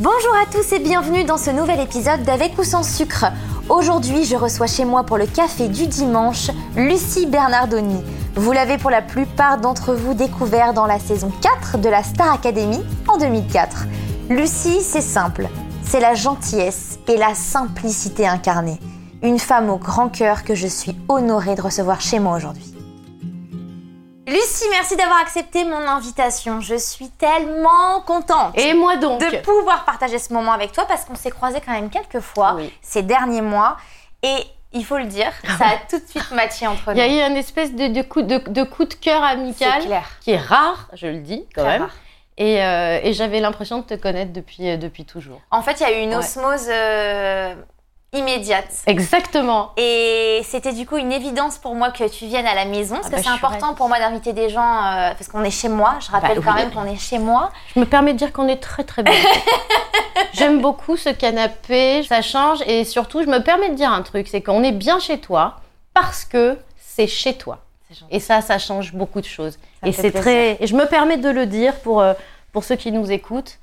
Bonjour à tous et bienvenue dans ce nouvel épisode d'Avec ou sans sucre. Aujourd'hui, je reçois chez moi pour le café du dimanche Lucie Bernardoni. Vous l'avez pour la plupart d'entre vous découvert dans la saison 4 de la Star Academy en 2004. Lucie, c'est simple, c'est la gentillesse et la simplicité incarnée. Une femme au grand cœur que je suis honorée de recevoir chez moi aujourd'hui. Lucie, merci d'avoir accepté mon invitation. Je suis tellement contente. Et moi donc De pouvoir partager ce moment avec toi parce qu'on s'est croisés quand même quelques fois Oui. ces derniers mois. Et il faut le dire, ça a tout de suite matché entre Il y nous. a eu une espèce de, de coup de, de coup de cœur amical clair. qui est rare, je le dis quand Très même. rare. Et, euh, et j'avais l'impression de te connaître depuis, euh, depuis toujours. En fait, il y a eu une Ouais. osmose euh, immédiate. Exactement. Et c'était du coup une évidence pour moi que tu viennes à la maison, parce Ah que bah, c'est important pour moi d'inviter des gens, euh, parce qu'on est chez moi. Je rappelle Bah quand oui. même qu'on est chez moi. Je me permets de dire qu'on est très très bien. J'aime beaucoup ce canapé, ça change et surtout je me permets de dire un truc, c'est qu'on est bien chez toi parce que c'est chez toi. Et ça, ça change beaucoup de choses. Ça et c'est très. Et je me permets de le dire pour, euh, pour ceux qui nous écoutent.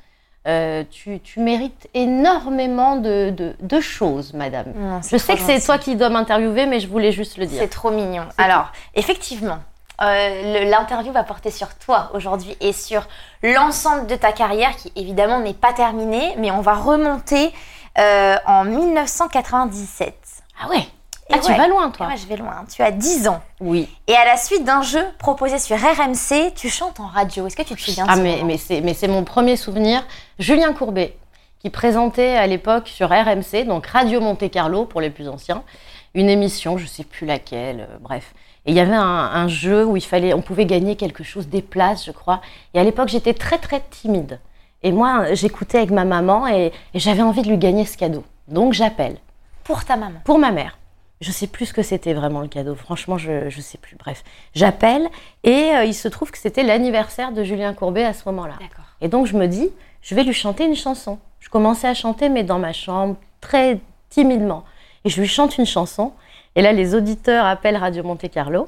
Euh, tu, tu mérites énormément de, de, de choses, madame. Non, Je sais que c'est toi qui dois m'interviewer, mais je voulais juste le dire. C'est trop mignon. Alors, effectivement, euh, l'interview va porter sur toi aujourd'hui et sur l'ensemble de ta carrière qui évidemment n'est pas terminée, mais on va remonter euh, en 1997. Ah ouais Ah, tu vas loin, toi ouais, je vais loin. Tu as 10 ans. Oui. Et à la suite d'un jeu proposé sur RMC, tu chantes en radio. Est-ce que tu te souviens de Ah, mais, mais c'est mais c'est mon premier souvenir. Julien Courbet, qui présentait à l'époque sur RMC, donc Radio Monte Carlo pour les plus anciens, une émission, je sais plus laquelle, euh, bref. Et il y avait un, un jeu où il fallait, on pouvait gagner quelque chose, des places, je crois. Et à l'époque, j'étais très très timide. Et moi, j'écoutais avec ma maman et, et j'avais envie de lui gagner ce cadeau. Donc j'appelle Pour ta maman. pour ma mère. Je sais plus ce que c'était vraiment le cadeau. Franchement, je je sais plus. Bref, j'appelle et euh, il se trouve que c'était l'anniversaire de Julien Courbet à ce moment-là. Et donc je me dis, je vais lui chanter une chanson. Je commençais à chanter, mais dans ma chambre, très timidement. Et je lui chante une chanson. Et là, les auditeurs appellent Radio Monte Carlo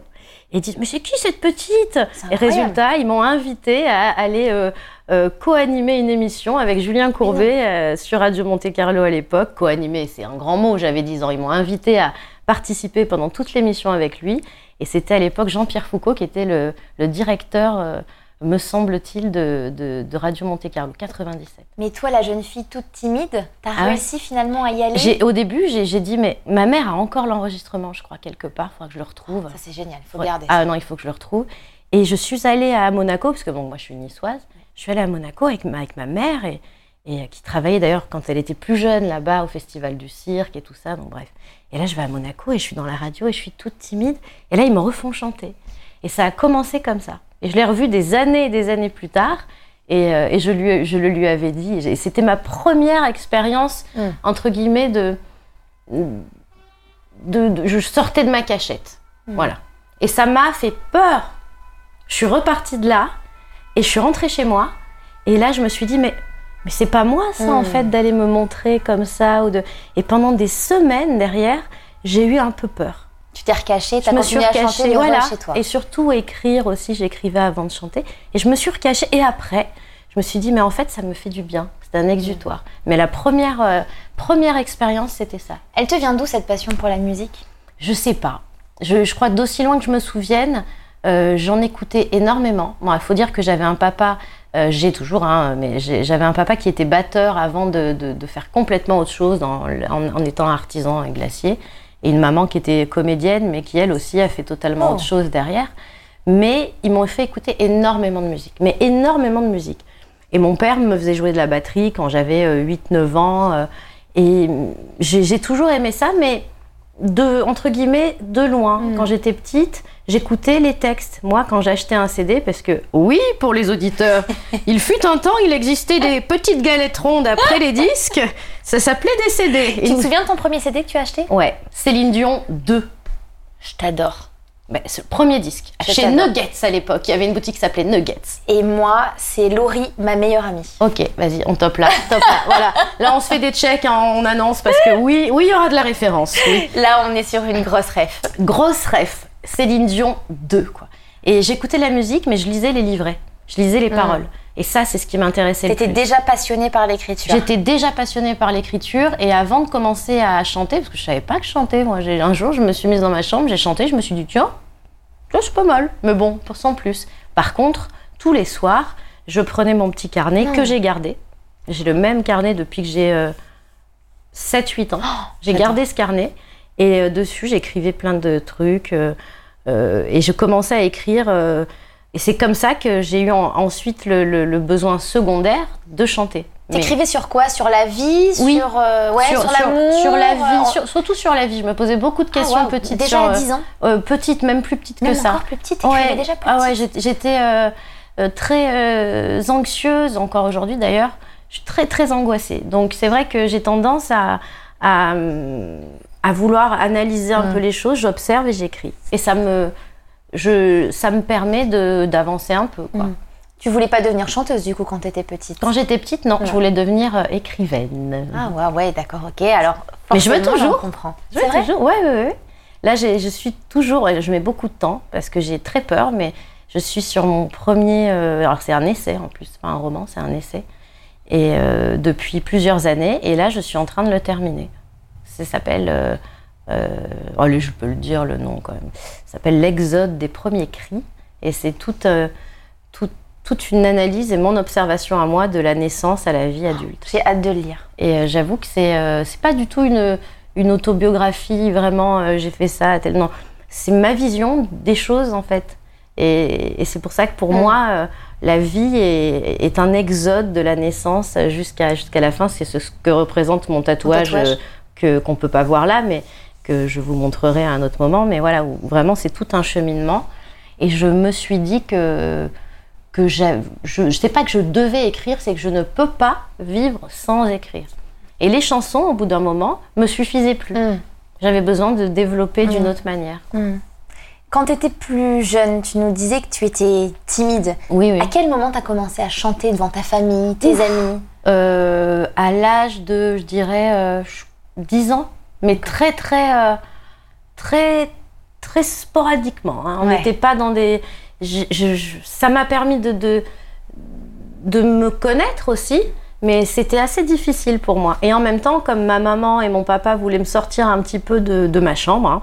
et disent, mais c'est qui cette petite? Et résultat, ils m'ont invité à aller euh, euh, co-animer une émission avec Julien Courbet euh, sur Radio Monte Carlo à l'époque. Co-animer, c'est un grand mot, j'avais 10 ans. Ils m'ont invité à participer pendant toute l'émission avec lui. Et c'était à l'époque Jean-Pierre Foucault qui était le, le directeur, euh, me semble-t-il, de, de- de Radio Monte Carlo, 97. Mais toi, la jeune fille toute timide, t'as Ah ouais. réussi finalement à y aller Au début, j'ai dit, mais ma mère a encore l'enregistrement, je crois, quelque part, il faudra que je le retrouve. Ça, c'est génial. Il faut garder. Ah non, il faut que je le retrouve. Et je suis allée à Monaco, parce que bon, moi je suis niçoise. Je suis allée à Monaco avec ma, avec ma mère, et, et euh, qui travaillait d'ailleurs quand elle était plus jeune là-bas au Festival du Cirque et tout ça, donc bref. Et là, je vais à Monaco et je suis dans la radio et je suis toute timide. Et là, ils me refont chanter. Et ça a commencé comme ça. Et je l'ai revu des années et des années plus tard. Et, euh, et je, lui, je le lui avais dit. Et c'était ma première expérience, Mm. entre guillemets, de, de, de- Je sortais de ma cachette. Mm. Voilà. Et ça m'a fait peur. Je suis repartie de là et je suis rentrée chez moi. Et là, je me suis dit, mais, mais c'est pas moi, ça, en Mm. fait, d'aller me montrer comme ça. Ou de... Et pendant des semaines derrière, j'ai eu un peu peur. Tu t'es recaché, t'as continué à chanter recachée, voilà. chez toi. Et surtout écrire aussi, j'écrivais avant de chanter. Et je me suis recachée. Et après, je me suis dit, mais en fait, ça me fait du bien. C'est un exutoire. Mais la première, euh, première expérience, c'était ça. Elle te vient d'où cette passion pour la musique? Je sais pas. Je, je crois d'aussi loin que je me souvienne, euh, j'en écoutais énormément. Bon, il faut dire que j'avais un papa, euh, j'ai toujours, hein, mais j'avais un papa qui était batteur avant de, de- de faire complètement autre chose dans en, en étant artisan et glacier. Et une maman qui était comédienne, mais qui elle aussi a fait totalement Oh. autre chose derrière. Mais ils m'ont fait écouter énormément de musique, mais énormément de musique. Et mon père me faisait jouer de la batterie quand j'avais 8-9 ans. euh, et j'ai j'ai toujours aimé ça, mais de, entre guillemets, de loin. Mm. Quand j'étais petite, j'écoutais les textes. Moi, quand j'achetais un CD, parce que, oui, pour les auditeurs, il fut un temps, il existait des petites galettes rondes après les disques. Ça s'appelait des CD. Tu te souviens de ton premier CD que tu as acheté? Ouais, Céline Dion 2. Je t'adore. Ben, c'est le premier disque. Chez. Nuggets à l'époque. Il y avait une boutique qui s'appelait Nuggets. Et moi, c'est Laurie, ma meilleure amie. Ok, vas-y, on top là. Top là. Voilà. Là, on se fait des checks, hein, on annonce parce que oui, oui, il y aura de la référence. Oui. Là, on est sur une grosse ref. Grosse ref. Céline Dion 2, quoi. Et j'écoutais la musique, mais je lisais les livrets. Je lisais les paroles. Et ça, c'est ce qui m'intéressait T'étais déjà passionnée par l'écriture. J'étais déjà passionnée par l'écriture et avant de commencer à chanter, parce que je savais pas que je chantais, moi, j'ai- un jour je me suis mise dans ma chambre, j'ai chanté, je me suis dit tiens, c'est pas mal, mais bon, pour sans plus. Par contre, tous les soirs, je prenais mon petit carnet que j'ai gardé. J'ai le même carnet depuis que j'ai 7-8 ans. j'ai j'adore. gardé ce carnet et euh, dessus j'écrivais plein de trucs euh, euh, et je commençais à écrire. Euh, et c'est comme ça que j'ai eu en- ensuite le, le- le besoin secondaire de chanter. Mais- T'écrivais sur quoi? Sur la vie? Oui. Sur, euh, ouais, sur, sur, l'amour sur la euh, vie, sur- surtout sur la vie. Je me posais beaucoup de Ah, questions waouh. petites. Déjà à euh, 10 ans euh, petites, même plus petites Même que ça. encore plus petite, t'écrivais déjà petite ah ouais, j'étais- euh, euh, très euh, anxieuse, encore aujourd'hui d'ailleurs. Je suis très très angoissée. Donc c'est vrai que j'ai tendance à, à, à vouloir analyser un peu les choses. J'observe et j'écris. Et ça me, je, ça me permet de- d'avancer un peu. Quoi. Mm. Tu voulais pas devenir chanteuse du coup quand t'étais petite? Quand j'étais petite, non, je voulais devenir euh, écrivaine. Ah ouais, ouais, d'accord, ok. Alors, Mais je veux toujours. Je C'est vais vrai? toujours, ouais, ouais, ouais. Là, je suis toujours, je mets beaucoup de temps parce que j'ai très peur, mais je suis sur mon premier. euh, alors, c'est un essai en plus, c'est pas un roman, c'est un essai. Et euh, depuis plusieurs années, et là, je suis en train de le terminer. Ça s'appelle. Allez, je peux le dire le nom quand même. Ça s'appelle L'Exode des premiers cris. Et c'est toute, euh, toute, toute une analyse et mon observation à moi de la naissance à la vie adulte. J'ai hâte de le lire. Et euh, j'avoue que c'est c'est pas du tout une, une autobiographie, vraiment, j'ai fait ça, tel. Non, c'est ma vision des choses, en fait. Et, et c'est pour ça que pour Mm. moi, euh, la vie est, est un exode de la naissance jusqu'à jusqu'à la fin. C'est ce que représente mon tatouage, tatouage. euh, que qu'on peut pas voir là, mais que je vous montrerai à un autre moment. Mais voilà, où vraiment, c'est tout un cheminement. Et je me suis dit que que je ne sais pas que je devais écrire, c'est que je ne peux pas vivre sans écrire. Et les chansons, au bout d'un moment, me suffisaient plus. Mm. J'avais besoin de développer d'une Mm. autre manière. Mm. Quand tu étais plus jeune, tu nous disais que tu étais timide. Oui, oui. À quel moment tu as commencé à chanter devant ta famille, tes Ouf. amis? Euh, à l'âge de, je dirais, euh, je- 10 ans, mais très, très, euh, très, très sporadiquement. hein. On Ouais. n'était pas dans des. je- je- je- ça m'a permis de, de, de me connaître aussi, mais c'était assez difficile pour moi. Et en même temps, comme ma maman et mon papa voulaient me sortir un petit peu de, de ma chambre hein,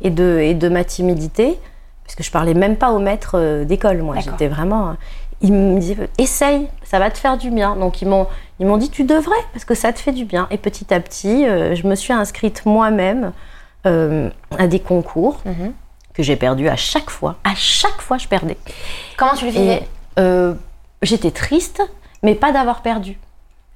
et, de, et de ma timidité, parce que je parlais même pas au maître euh, d'école, moi. J'étais vraiment. Ils me disaient, essaye, ça va te faire du bien. Donc ils m'ont, ils m'ont dit, tu devrais, parce que ça te fait du bien. Et petit à petit, euh, je me suis inscrite moi-même euh, à des concours Mhm. que j'ai perdus à chaque fois. À chaque fois, je perdais. Comment tu le vivais euh, j'étais triste, mais pas d'avoir perdu.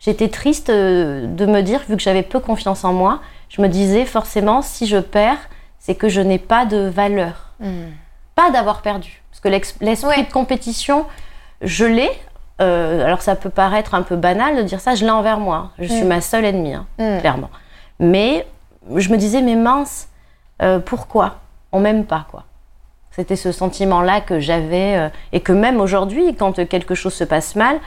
J'étais triste de me dire, vu que j'avais peu confiance en moi, je me disais forcément, si je perds, c'est que je n'ai pas de valeur. Mm. Pas d'avoir perdu. Parce que l'esprit Ouais. de compétition, je l'ai. Euh, alors ça peut paraître un peu banal de dire ça, je l'ai envers moi. Je suis Mm. ma seule ennemie, hein, Mm. clairement. Mais je me disais, mais mince, euh, pourquoi? On m'aime pas, quoi. C'était ce sentiment-là que j'avais, euh, et que même aujourd'hui, quand quelque chose se passe mal,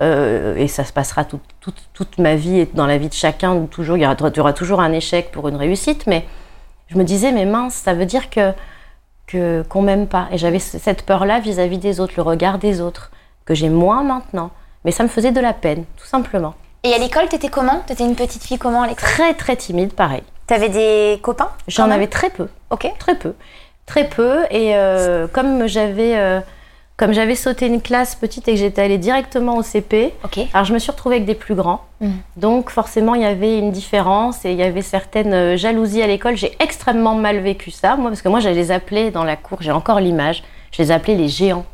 euh, et ça se passera tout- tout- toute ma vie et dans la vie de chacun, toujours, il y, aura, il y aura toujours un échec pour une réussite, mais je me disais, mais mince, ça veut dire que qu'on m'aime pas. Et j'avais cette peur-là vis-à-vis des autres, le regard des autres, que j'ai moins maintenant. Mais ça me faisait de la peine, tout simplement. Et à l'école, t'étais comment? T'étais une petite fille comment à l'école? Très, très timide, pareil. T'avais des copains? J'en avais très peu. Ok. Très peu. Très peu. Et euh, comme j'avais euh, comme j'avais sauté une classe petite et que j'étais allée directement au CP, Ok. alors je me suis retrouvée avec des plus grands. Mm. Donc forcément, il y avait une différence et il y avait certaines euh, jalousies à l'école. J'ai extrêmement mal vécu ça, moi, parce que moi, je les appelais dans la cour, j'ai encore l'image, je les appelais les géants.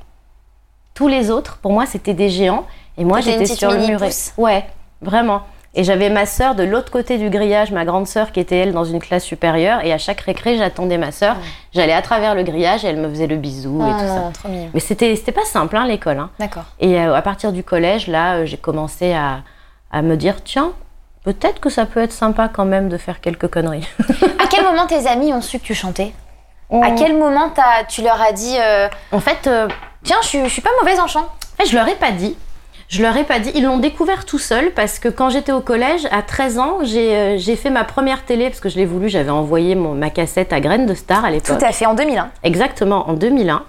Tous les autres, pour moi, c'était des géants. Et moi, j'étais sur le muret. pousse. Ouais, vraiment. Et j'avais ma sœur de l'autre côté du grillage, ma grande sœur qui était elle dans une classe supérieure. Et à chaque récré, j'attendais ma sœur. Ouais. J'allais à travers le grillage et elle me faisait le bisou et tout ça. trop. Mais c'était c'était pas simple hein, l'école. Hein. D'accord. Et euh, à partir du collège, là, euh, j'ai commencé à, à me dire tiens, peut-être que ça peut être sympa quand même de faire quelques conneries. À quel moment tes amis ont su que tu chantais? À quel moment tu leur as dit euh, En fait, euh, Tiens, je je suis pas mauvaise en chant je leur ai pas dit. Je leur ai pas dit. Ils l'ont découvert tout seuls parce que quand j'étais au collège, à 13 ans, j'ai euh, j'ai fait ma première télé parce que je l'ai voulu. J'avais envoyé mon, ma cassette à Graines de Star à l'époque. Tout à fait, en 2001. Exactement, en 2001.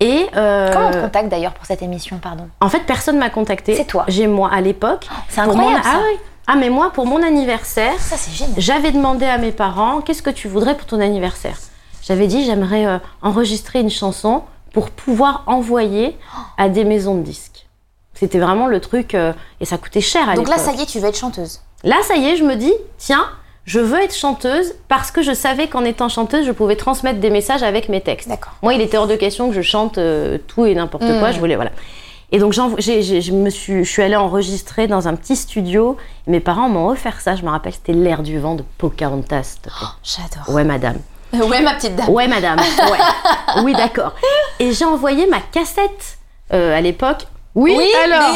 Et euh, Comment on te contacte d'ailleurs pour cette émission, pardon? En fait, personne m'a contacté. C'est toi. J'ai moi à l'époque. C'est pour incroyable, mon- ça. Ah, oui. Ah, mais moi, pour mon anniversaire, Ça, c'est génial. j'avais demandé à mes parents qu'est-ce que tu voudrais pour ton anniversaire? J'avais dit j'aimerais euh, enregistrer une chanson pour pouvoir envoyer à des maisons de disques. C'était vraiment le truc euh, et ça coûtait cher à Donc là, ça y est, tu veux être chanteuse. Là, ça y est, je me dis, tiens, je veux être chanteuse parce que je savais qu'en étant chanteuse, je pouvais transmettre des messages avec mes textes. D'accord. Moi, il était hors de question que je chante euh, tout et n'importe Mm. quoi. Je voulais, voilà. Et donc, j'ai- je me suis, je suis allée enregistrer dans un petit studio. Mes parents m'ont offert ça. Je me rappelle, c'était l'air du vent de Pocahontas. plaît. J'adore. Ouais, madame. Ouais, ma petite dame. Ouais, madame. Ouais. oui, d'accord. Et j'ai envoyé ma cassette euh, à l'époque. Oui, Oui, alors.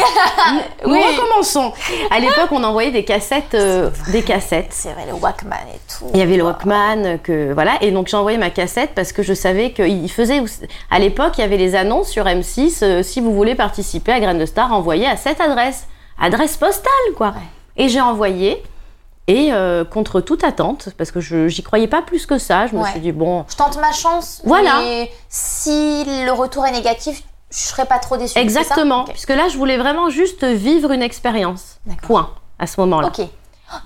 Nous Oui. recommençons. À l'époque, on envoyait des cassettes, euh, des cassettes. C'est vrai, le Walkman et tout. Il y avait le Walkman, que voilà, et donc j'ai envoyé ma cassette parce que je savais qu'il faisait. À l'époque, il y avait les annonces sur M6. euh, si vous voulez participer à Graines de Star, envoyez à cette adresse, adresse postale, quoi. Ouais. Et j'ai envoyé. Et euh, contre toute attente, parce que je j'y croyais pas plus que ça, je me Ouais. suis dit bon, Je tente ma chance. Voilà. Mais si le retour est négatif, je serais pas trop déçue. exactement, ça puisque là je voulais vraiment juste vivre une expérience. Point à ce moment-là. Ok.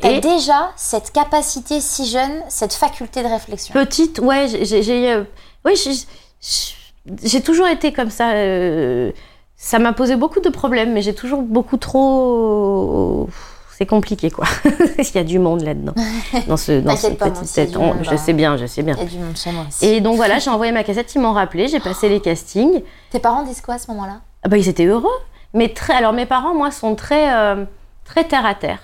T'as Et- déjà cette capacité si jeune, cette faculté de réflexion. Petite, ouais, j'ai- euh, oui, j'ai, j'ai- j'ai toujours été comme ça. euh, ça m'a posé beaucoup de problèmes, mais j'ai toujours beaucoup trop. C'est compliqué, quoi. Il y a du monde là-dedans, dans ce, dans cette petite tête. On- je sais bien, je sais bien. Il y a du monde chez moi aussi. Et donc voilà, j'ai envoyé ma cassette, ils m'ont rappelé, j'ai passé les castings. Tes parents disent quoi à ce moment-là? Ah bah, ils étaient heureux. Mais très, alors mes parents, moi, sont très, euh, très terre à terre.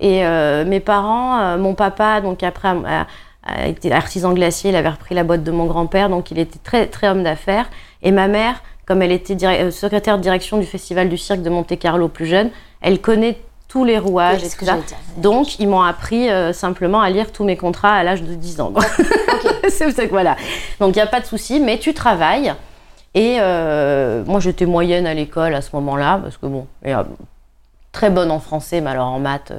Et euh, mes parents, euh, mon papa, donc après, a, a été artisan glacier, il avait repris la boîte de mon grand-père, donc il était très, très homme d'affaires. Et ma mère, comme elle était euh, secrétaire de direction du Festival du cirque de Monte-Carlo plus jeune, elle connaît tous les rouages et tout ça. Donc, ils m'ont appris euh, simplement à lire tous mes contrats à l'âge de 10 ans. c'est voilà. Donc, il n'y a pas de souci, mais tu travailles. Et euh, moi, j'étais moyenne à l'école à ce moment-là, parce que bon, et, euh, très bonne en français, mais alors en maths,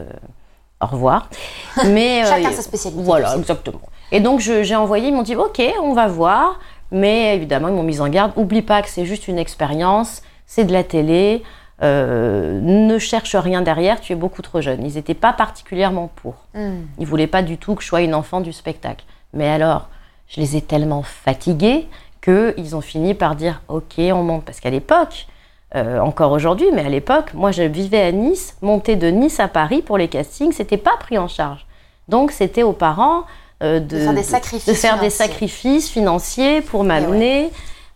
au revoir. Mais, Chacun sa spécialité. Voilà, exactement. Et donc, j'ai envoyé, ils m'ont dit, OK, on va voir. Mais évidemment, ils m'ont mise en garde. Oublie pas que c'est juste une expérience, c'est de la télé. Euh, ne cherche rien derrière, tu es beaucoup trop jeune. Ils n'étaient pas particulièrement pour. Hmm. Ils voulaient pas du tout que je sois une enfant du spectacle. Mais alors, je les ai tellement fatigués qu'ils ont fini par dire OK, on monte. Parce qu'à l'époque, euh, encore aujourd'hui, mais à l'époque, moi je vivais à Nice, monter de Nice à Paris pour les castings, c'était pas pris en charge. Donc c'était aux parents euh, de, De faire des sacrifices de faire des financiers. sacrifices financiers pour m'amener.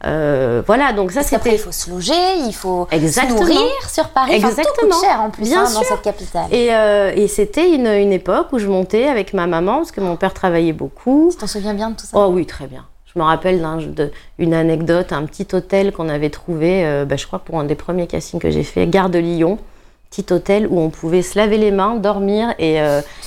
Euh, voilà, donc ça c'était il faut se loger, il faut Exactement. se nourrir sur Paris. Enfin, tout Exactement. coûte cher en plus Bien hein, dans sûr. cette capitale. Et, euh, et c'était une, une époque où je montais avec ma maman, parce que mon père travaillait beaucoup. Tu t'en souviens bien de tout ça? Oh oui, très bien. Je me rappelle d'un- de- une anecdote, un petit hôtel qu'on avait trouvé, euh, bah, je crois pour un des premiers castings que j'ai fait, Gare de Lyon. Petit hôtel où on pouvait se laver les mains, dormir et,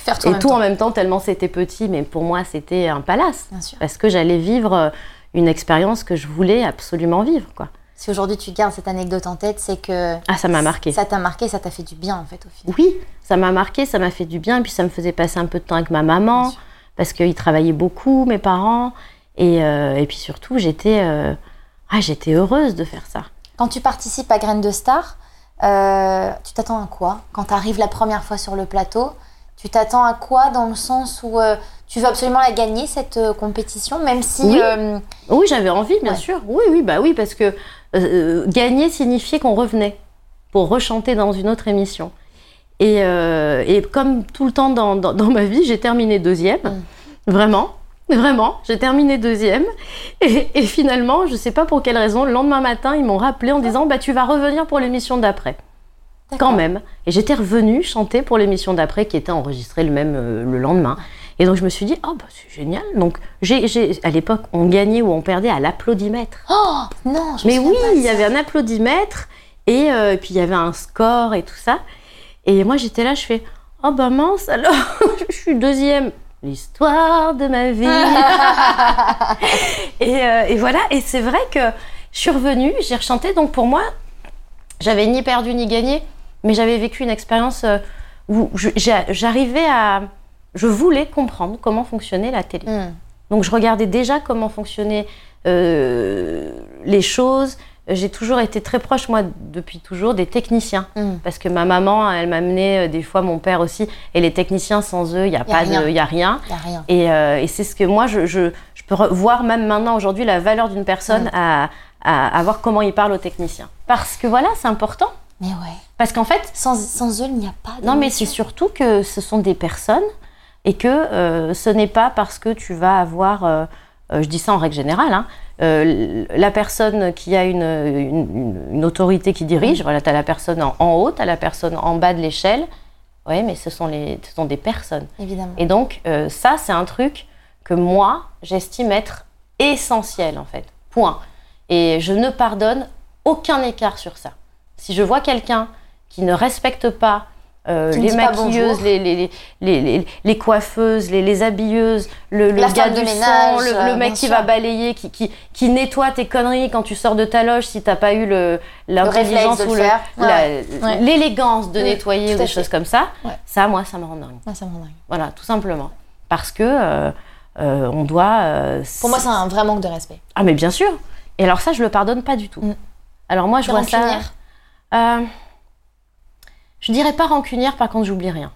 Faire tout en et même tout temps. en même temps, tellement c'était petit. Mais pour moi, c'était un palace. Bien sûr. Parce que j'allais vivre une expérience que je voulais absolument vivre. Quoi. Si aujourd'hui tu gardes cette anecdote en tête, c'est que Ah, ça m'a marqué. ça t'a marqué, ça t'a fait du bien en fait au final. Oui, ça m'a marqué, ça m'a fait du bien. Et puis ça me faisait passer un peu de temps avec ma maman. Parce qu'ils travaillaient beaucoup, mes parents. Et, euh, et puis surtout, j'étais euh, ah, j'étais heureuse de faire ça. Quand tu participes à Graines de Star, euh, tu t'attends à quoi? Quand tu arrives la première fois sur le plateau, tu t'attends à quoi dans le sens où tu veux absolument la gagner cette euh, compétition, même si Oui. euh, Oui, j'avais envie, bien Ouais. sûr. Oui, oui, bah oui, parce que euh, gagner signifiait qu'on revenait pour rechanter dans une autre émission. Et, et comme tout le temps dans, dans- dans ma vie, j'ai terminé deuxième. Mm. Vraiment, vraiment, j'ai terminé deuxième. Et, et finalement, je sais pas pour quelle raison, le lendemain matin, ils m'ont rappelé en disant bah, Tu vas revenir pour l'émission d'après. quand même. Et j'étais revenue chanter pour l'émission d'après qui était enregistrée le même euh, le lendemain. Et donc je me suis dit, oh bah c'est génial. Donc j'ai, j'ai- à l'époque, on gagnait ou on perdait à l'applaudimètre. Oh non, je Mais oui, il y avait un applaudimètre et euh, puis il y avait un score et tout ça. Et moi j'étais là, je fais, oh bah mince alors, je suis deuxième. L'histoire de ma vie. et, euh, et voilà, et c'est vrai que je suis revenue, j'ai rechanté. Donc pour moi, j'avais ni perdu ni gagné, mais j'avais vécu une expérience euh, où j'arrivais à. Je voulais comprendre comment fonctionnait la télé. Hmm. Donc je regardais déjà comment fonctionnaient euh, les choses. J'ai toujours été très proche, moi, depuis toujours, des techniciens. Mm. Parce que ma maman, elle m'amenait euh, des fois, mon père aussi. Et les techniciens, sans eux, il n'y a, Y a pas rien. de, y a rien. Y a rien. Et, euh, et c'est ce que moi, je, je, je peux voir même maintenant, aujourd'hui, la valeur d'une personne Mm. à, à, à voir comment il parle aux techniciens. Parce que voilà, c'est important. Mais ouais. Parce qu'en fait, Sans, sans eux, il n'y a pas de. non, mais c'est surtout que ce sont des personnes et que euh, ce n'est pas parce que tu vas avoir, euh, euh, je dis ça en règle générale, hein, euh, la personne qui a une, une, une- une autorité qui dirige, voilà, tu as la personne en, en haut, tu as la personne en bas de l'échelle, oui, mais ce sont, les, ce sont des personnes. Évidemment. Et donc, euh, ça, c'est un truc que moi, j'estime être essentiel, en fait. Point. Et je ne pardonne aucun écart sur ça. Si je vois quelqu'un qui ne respecte pas euh, les maquilleuses, les, les, les, les, coiffeuses, les, les habilleuses, le, le gars du ménage, son, le, euh, le mec qui sûr. va balayer, qui, qui, qui nettoie tes conneries quand tu sors de ta loge si t'as pas eu l'intelligence ou la- Ouais. l'élégance de nettoyer ou des fait. choses comme ça, Ouais. ça, moi, ça me rend dingue. Ça me rend dingue. Voilà, tout simplement. Parce que euh, on doit. Pour moi, c'est un vrai manque de respect. Ah, mais bien sûr. Et alors, ça, je le pardonne pas du tout. Mm. Alors, moi, je vois ça. Euh, je dirais pas rancunière, par contre, j'oublie rien.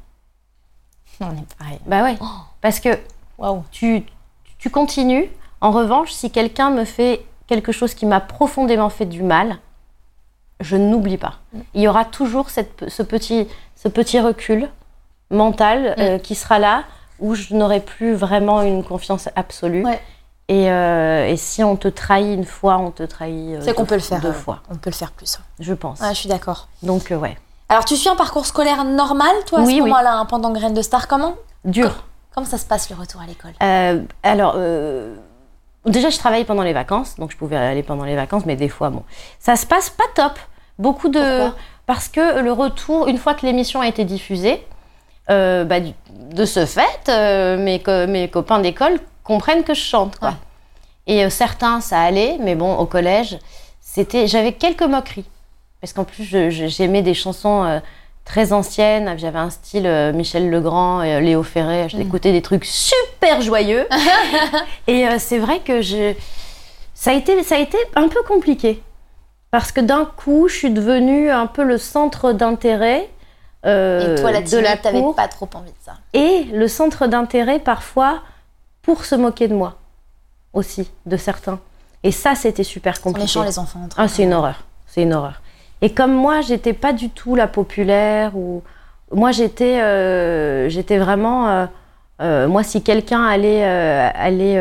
On est pareil. Bah ouais. Oh. Parce que tu, tu continues. En revanche, si quelqu'un me fait quelque chose qui m'a profondément fait du mal, je n'oublie pas. Mm. Il y aura toujours cette, ce, petit, ce petit recul mental Mm. euh, qui sera là où je n'aurai plus vraiment une confiance absolue. Ouais. Et, euh, et si on te trahit une fois, on te trahit euh, C'est qu'on deux- peut le faire. deux euh, fois, On peut le faire plus. je pense. Ouais, je suis d'accord. Donc, euh, ouais. Alors, tu suis un parcours scolaire normal, toi, à Oui, ce oui. moment-là, hein, pendant Graines de Star Comment Dur. Comment ça se passe le retour à l'école? Euh, alors, euh, déjà, je travaillais pendant les vacances, donc je pouvais aller pendant les vacances, mais des fois, bon, ça se passe pas top. Beaucoup de. Pourquoi? Parce que le retour, une fois que l'émission a été diffusée, euh, bah, de ce fait, mes, co- mes copains d'école comprennent que je chante, quoi. Ouais. Et certains, ça allait, mais bon, au collège, c'était, j'avais quelques moqueries. Parce qu'en plus, j'aimais des chansons euh, très anciennes. J'avais un style euh, Michel Legrand, et, euh, Léo Ferré. J'écoutais des trucs super joyeux. et euh, c'est vrai que je... ça, a été, ça a été un peu compliqué. Parce que d'un coup, je suis devenue un peu le centre d'intérêt Et toi, la de la t'avais pas trop envie de ça. Et le centre d'intérêt, parfois, pour se moquer de moi aussi, de certains. Et ça, c'était super compliqué. méchants, les enfants. entre Ah, c'est une horreur. C'est une horreur. Et comme moi, j'étais pas du tout la populaire ou moi j'étais euh, j'étais vraiment euh, euh, moi si quelqu'un allait allait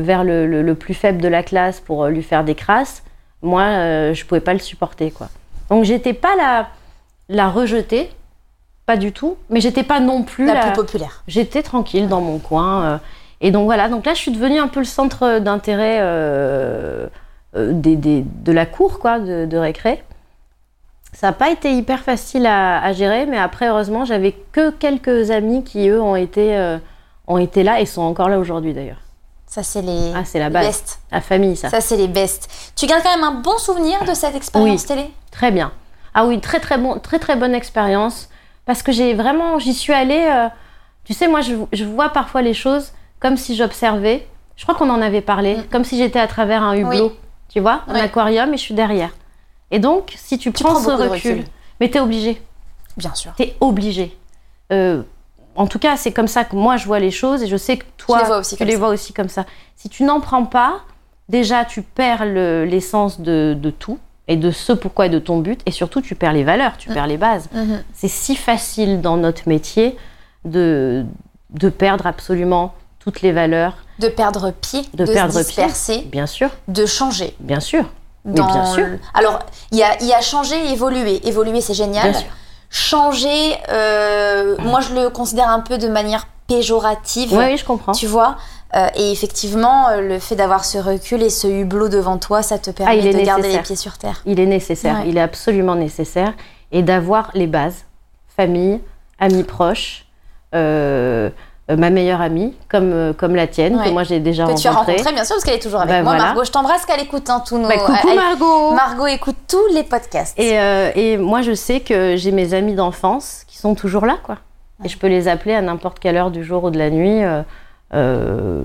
vers le, le- le plus faible de la classe pour lui faire des crasses, moi euh, je pouvais pas le supporter quoi. Donc j'étais pas la la rejetée, pas du tout, mais j'étais pas non plus La la, plus populaire. J'étais tranquille dans mon coin. et donc voilà, donc là je suis devenue un peu le centre d'intérêt des, des- de la cour, quoi, de, de récré. Ça n'a pas été hyper facile à, à gérer, mais après, heureusement, j'avais que quelques amis qui, eux, ont été, euh, ont été là et sont encore là aujourd'hui d'ailleurs. Ça, c'est les Ah, c'est la base. best. La famille, ça. Ça, c'est les best. Tu gardes quand même un bon souvenir de cette expérience Oui. télé? Très bien. Ah oui, très très bon, très très bonne expérience parce que j'ai vraiment, j'y suis allée. euh, tu sais, moi, je, je vois parfois les choses comme si j'observais. Je crois qu'on en avait parlé, Mm. comme si j'étais à travers un hublot. Oui. Tu vois, un aquarium et je suis derrière. Et donc, si tu, Tu prends, prends ce recul, recul. mais t'es obligé. Bien sûr. T'es obligé. Euh, en tout cas, c'est comme ça que moi je vois les choses et je sais que toi, les vois aussi tu comme les ça. vois aussi comme ça. Si tu n'en prends pas, déjà tu perds le- l'essence de, de tout et de ce pourquoi et de ton but et surtout tu perds les valeurs, tu Mm. perds les bases. Mhm. C'est si facile dans notre métier de, de perdre absolument toutes les valeurs, De perdre pied, de, de, perdre se pied. disperser, Bien sûr, de changer. bien sûr, Dans bien sûr. le- Alors, il y a, y a changer, évoluer. Évoluer, c'est génial. bien sûr. Changer, euh, moi, je le considère un peu de manière péjorative. Oui, oui, je comprends. Tu vois Euh, Et effectivement, euh, le fait d'avoir ce recul et ce hublot devant toi, ça te permet Ah, de garder les pieds sur terre. Il est nécessaire, Ouais. il est absolument nécessaire. Et d'avoir les bases, famille, amis proches, euh, ma meilleure amie, comme, euh, comme la tienne, Ouais. que moi j'ai déjà Que tu as rencontrée. rencontré, bien sûr, parce qu'elle est toujours avec Bah, moi. voilà. Margot, je t'embrasse, qu'elle écoute hein, tous nos... Bah, coucou elle- Margot Margot écoute tous les podcasts. et, euh, et moi je sais que j'ai mes amis d'enfance qui sont toujours là, quoi. Ouais. Et je peux les appeler à n'importe quelle heure du jour ou de la nuit. euh, euh,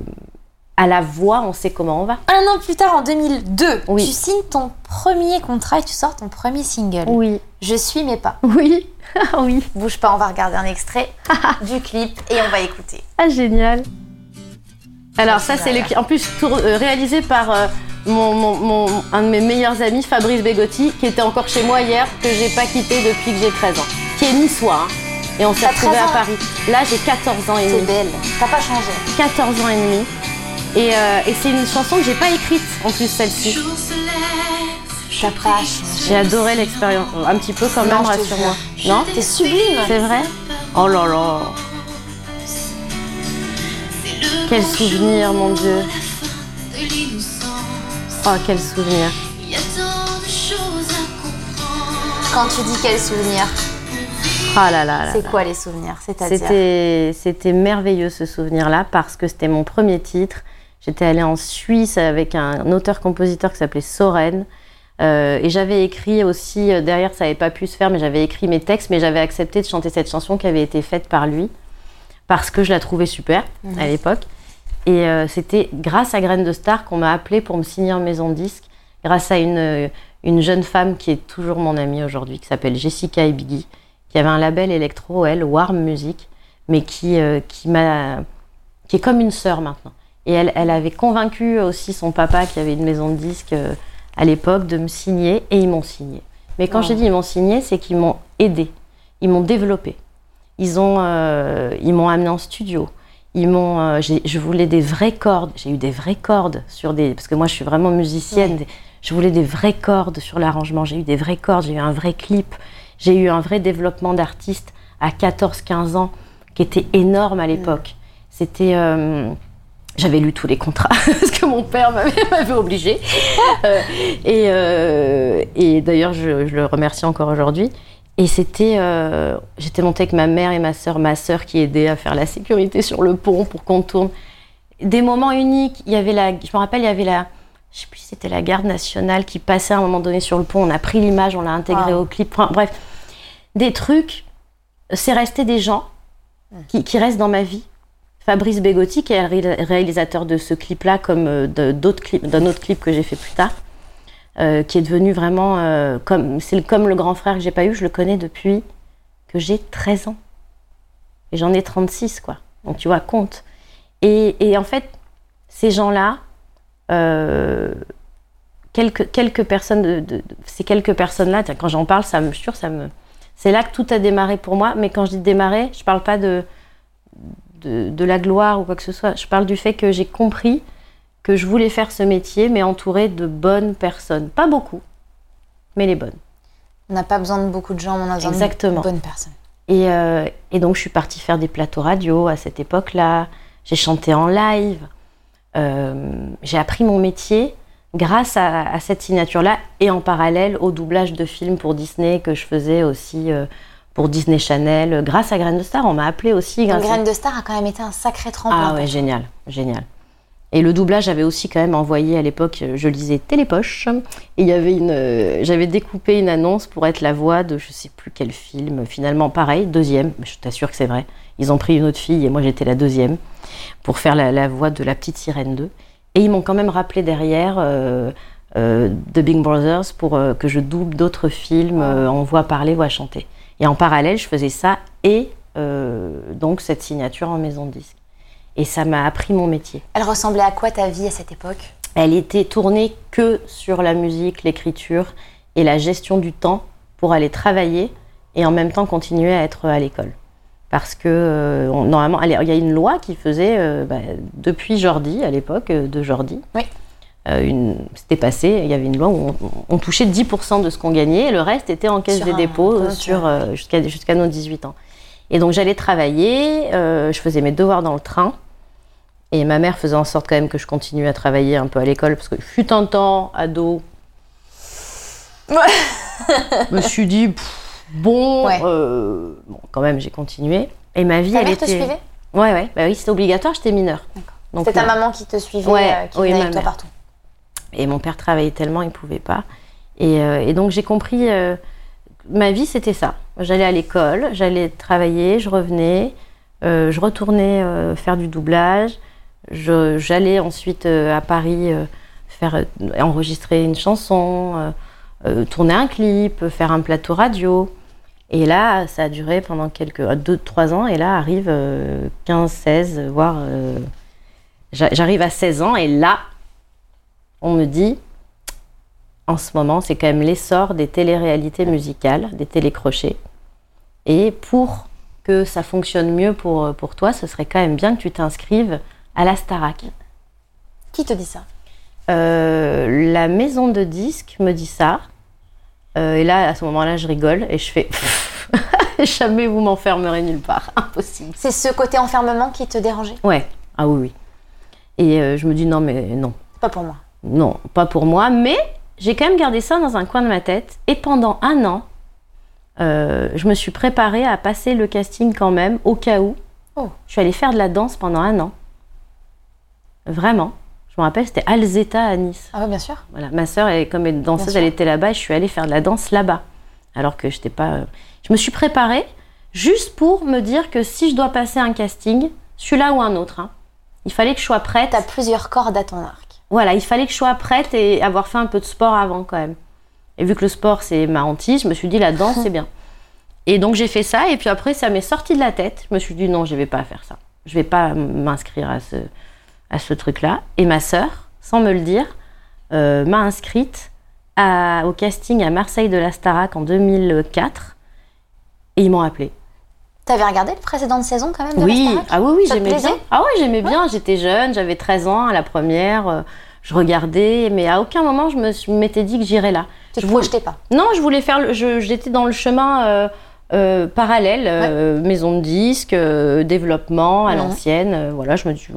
à la voix, on sait comment on va. Un an plus tard, en 2002, Oui. tu signes ton premier contrat et tu sors ton premier single. Oui. Je suis mais pas. Oui. Ah oui. Bouge pas, on va regarder un extrait du clip et on va écouter. Ah, génial. Alors, ça, c'est le en plus tour- euh, réalisé par euh, mon, mon- mon- un de mes meilleurs amis, Fabrice Begotti, qui était encore chez moi hier, que j'ai pas quitté depuis que j'ai 13 ans, qui est niçois. hein. Et on s'est retrouvés 13 à Paris. Là, j'ai 14 ans et demi. belle. T'as pas changé. 14 ans et demi. Et, euh, et c'est une chanson que j'ai pas écrite, en plus, celle-ci. J'ai adoré l'expérience. Un petit peu quand même, rassure-moi. Non T'es sublime. C'est vrai Oh là là Quel souvenir, mon Dieu Oh, quel souvenir Quand tu dis quel souvenir, Oh là là là c'est quoi les souvenirs c'était merveilleux ce souvenir-là parce que c'était mon premier titre. J'étais allée en Suisse avec un auteur-compositeur qui s'appelait Soren. Euh, et j'avais écrit aussi, euh, derrière ça n'avait pas pu se faire, mais j'avais écrit mes textes, mais j'avais accepté de chanter cette chanson qui avait été faite par lui parce que je la trouvais super à l'époque. Et euh, c'était grâce à Graines de Star qu'on m'a appelé pour me signer en maison de disque, grâce à une, une jeune femme qui est toujours mon amie aujourd'hui, qui s'appelle Jessica Ebigui, qui avait un label électro, elle, Warm Music, mais qui, qui m'a qui est comme une sœur maintenant. Et elle, elle avait convaincu aussi son papa, qui avait une maison de disques euh, à l'époque, de me signer, et ils m'ont signé. Mais quand Wow. je dis ils m'ont signé, c'est qu'ils m'ont aidé, ils m'ont développé. Ils ont, euh, ils m'ont amené en studio. Ils m'ont, euh, j'ai- je voulais des vraies cordes. J'ai eu des vraies cordes sur des, parce que moi je suis vraiment musicienne. Je voulais des vraies cordes sur l'arrangement. J'ai eu des vraies cordes. J'ai eu un vrai clip. J'ai eu un vrai développement d'artiste à 14-15 ans qui était énorme à l'époque. C'était, j'avais lu tous les contrats parce que mon père m'avait obligé. Euh, et euh, et d'ailleurs, je, je le remercie encore aujourd'hui. Et c'était, euh, j'étais montée avec ma mère et ma sœur, ma sœur qui aidait à faire la sécurité sur le pont pour qu'on tourne. Des moments uniques. Il y avait la, je me rappelle, il y avait la, je sais plus si c'était la garde nationale qui passait à un moment donné sur le pont. On a pris l'image, on l'a intégrée Wow. au clip. Enfin, bref, des trucs. C'est resté des gens qui, qui restent dans ma vie. Fabrice Begotti, qui est réalisateur de ce clip-là, comme euh, d'autres clips, d'un autre clip que j'ai fait plus tard, euh, qui est devenu vraiment euh, comme c'est comme le grand frère que j'ai pas eu. Je le connais depuis que j'ai 13 ans et j'en ai 36 quoi. Donc tu vois, compte. Et, en fait, ces gens-là, quelques quelques personnes, de, ces quelques personnes-là, quand j'en parle, ça me ça me, c'est là que tout a démarré pour moi. Mais quand je dis démarrer, je parle pas de de, de la gloire ou quoi que ce soit. Je parle du fait que j'ai compris que je voulais faire ce métier, mais entouré de bonnes personnes. Pas beaucoup, mais les bonnes. On n'a pas besoin de beaucoup de gens, on a besoin Exactement. de bonnes personnes. Et, euh, et donc, je suis partie faire des plateaux radio à cette époque-là. J'ai chanté en live. Euh, j'ai appris mon métier grâce à, à cette signature-là et en parallèle au doublage de films pour Disney que je faisais aussi euh, pour Disney Channel. Grâce à Graine de Star, on m'a appelé aussi. Grâce à- Graine de Star a quand même été un sacré tremplin. Ah ouais, génial, génial. Et le doublage, j'avais aussi quand même envoyé à l'époque, euh, je lisais Télépoche, et il y avait une, euh, j'avais découpé une annonce pour être la voix de je sais plus quel film. Finalement, pareil, deuxième, je t'assure que c'est vrai. Ils ont pris une autre fille et moi j'étais la deuxième pour faire la, la voix de la petite sirène 2. Et ils m'ont quand même rappelé derrière euh, euh, The Big Brothers pour euh, que je double d'autres films euh, en voix parlée, voix chantée. Et en parallèle, je faisais ça et euh, donc cette signature en maison de disque. Et ça m'a appris mon métier. Elle ressemblait à quoi ta vie à cette époque? Elle était tournée que sur la musique, l'écriture et la gestion du temps pour aller travailler et en même temps continuer à être à l'école. Parce que euh, on- normalement, il y a une loi qui faisait, euh, bah, depuis Jordi, à l'époque de Jordi, Oui. Euh, une- c'était passé, il y avait une loi où on, on touchait 10% de ce qu'on gagnait et le reste était en caisse Sur des dépôts euh, sur, euh, jusqu'à jusqu'à nos 18 ans. Et donc j'allais travailler, euh, je faisais mes devoirs dans le train. Et ma mère faisait en sorte quand même que je continue à travailler un peu à l'école parce que fut un temps, ado, je me suis dit, pff, bon, Ouais. euh, bon, quand même, j'ai continué. Et ma vie, Ta elle mère te était. suivait? Ouais, ouais, bah oui, c'était obligatoire, j'étais mineure. Donc, C'était ta ma- maman qui te suivait, Ouais, qui oui, venait avec toi partout. Et mon père travaillait tellement, il pouvait pas. Et, euh, et donc j'ai compris, euh, ma vie c'était ça. J'allais à l'école, j'allais travailler, je revenais, euh, je retournais faire du doublage, J'allais ensuite à Paris faire enregistrer une chanson, tourner un clip, faire un plateau radio. Et là, ça a duré pendant quelques 2-3 ans. Et là arrive euh, 15, 16, voire. j'a- J'arrive à 16 ans. Et là, on me dit en ce moment, c'est quand même l'essor des téléréalités musicales, des télécrochets. Et pour que ça fonctionne mieux pour, pour toi, ce serait quand même bien que tu t'inscrives à la Starac. Qui te dit ça? Euh, la maison de disques me dit ça. Euh, et là, à ce moment-là, je rigole et je fais jamais vous m'enfermerez nulle part. Impossible. C'est ce côté enfermement qui te dérangeait? Ouais, ah oui, oui. Et euh, je me dis non, mais non. Pas pour moi. Non, pas pour moi, mais j'ai quand même gardé ça dans un coin de ma tête. Et pendant un an, euh, je me suis préparée à passer le casting quand même, au cas où. Oh. Je suis allée faire de la danse pendant un an. Vraiment. Je me rappelle, c'était Alzeta à Nice. Ah oui, bien sûr. Voilà, ma sœur, elle, comme elle danseuse, elle était là-bas et je suis allée faire de la danse là-bas. Alors que je n'étais pas. euh, Je me suis préparée juste pour me dire que si je dois passer un casting, celui-là ou un autre, hein, il fallait que je sois prête. T'as plusieurs cordes à ton arc. Voilà, il fallait que je sois prête et avoir fait un peu de sport avant quand même. Et vu que le sport c'est ma hantise, je me suis dit la danse c'est bien. Et donc j'ai fait ça et puis après ça m'est sorti de la tête. Je me suis dit non, je vais pas faire ça. Je vais pas m'inscrire à ce, à ce truc-là. Et ma sœur, sans me le dire, euh, m'a inscrite au casting à Marseille de la Starac en 2004 et ils m'ont appelée. T'avais regardé les précédentes saisons quand même de Oui, ah oui, oui, j'aimais bien. Ah oui, j'aimais bien. J'étais jeune, j'avais 13 ans à la première. euh, je regardais, mais à aucun moment je me m'étais dit que j'irais là. Tu je voulais- projetais pas? Non, je voulais faire. J'étais dans le chemin euh, euh, parallèle, euh, maison de disques, euh, développement à l'ancienne. voilà, je me dis.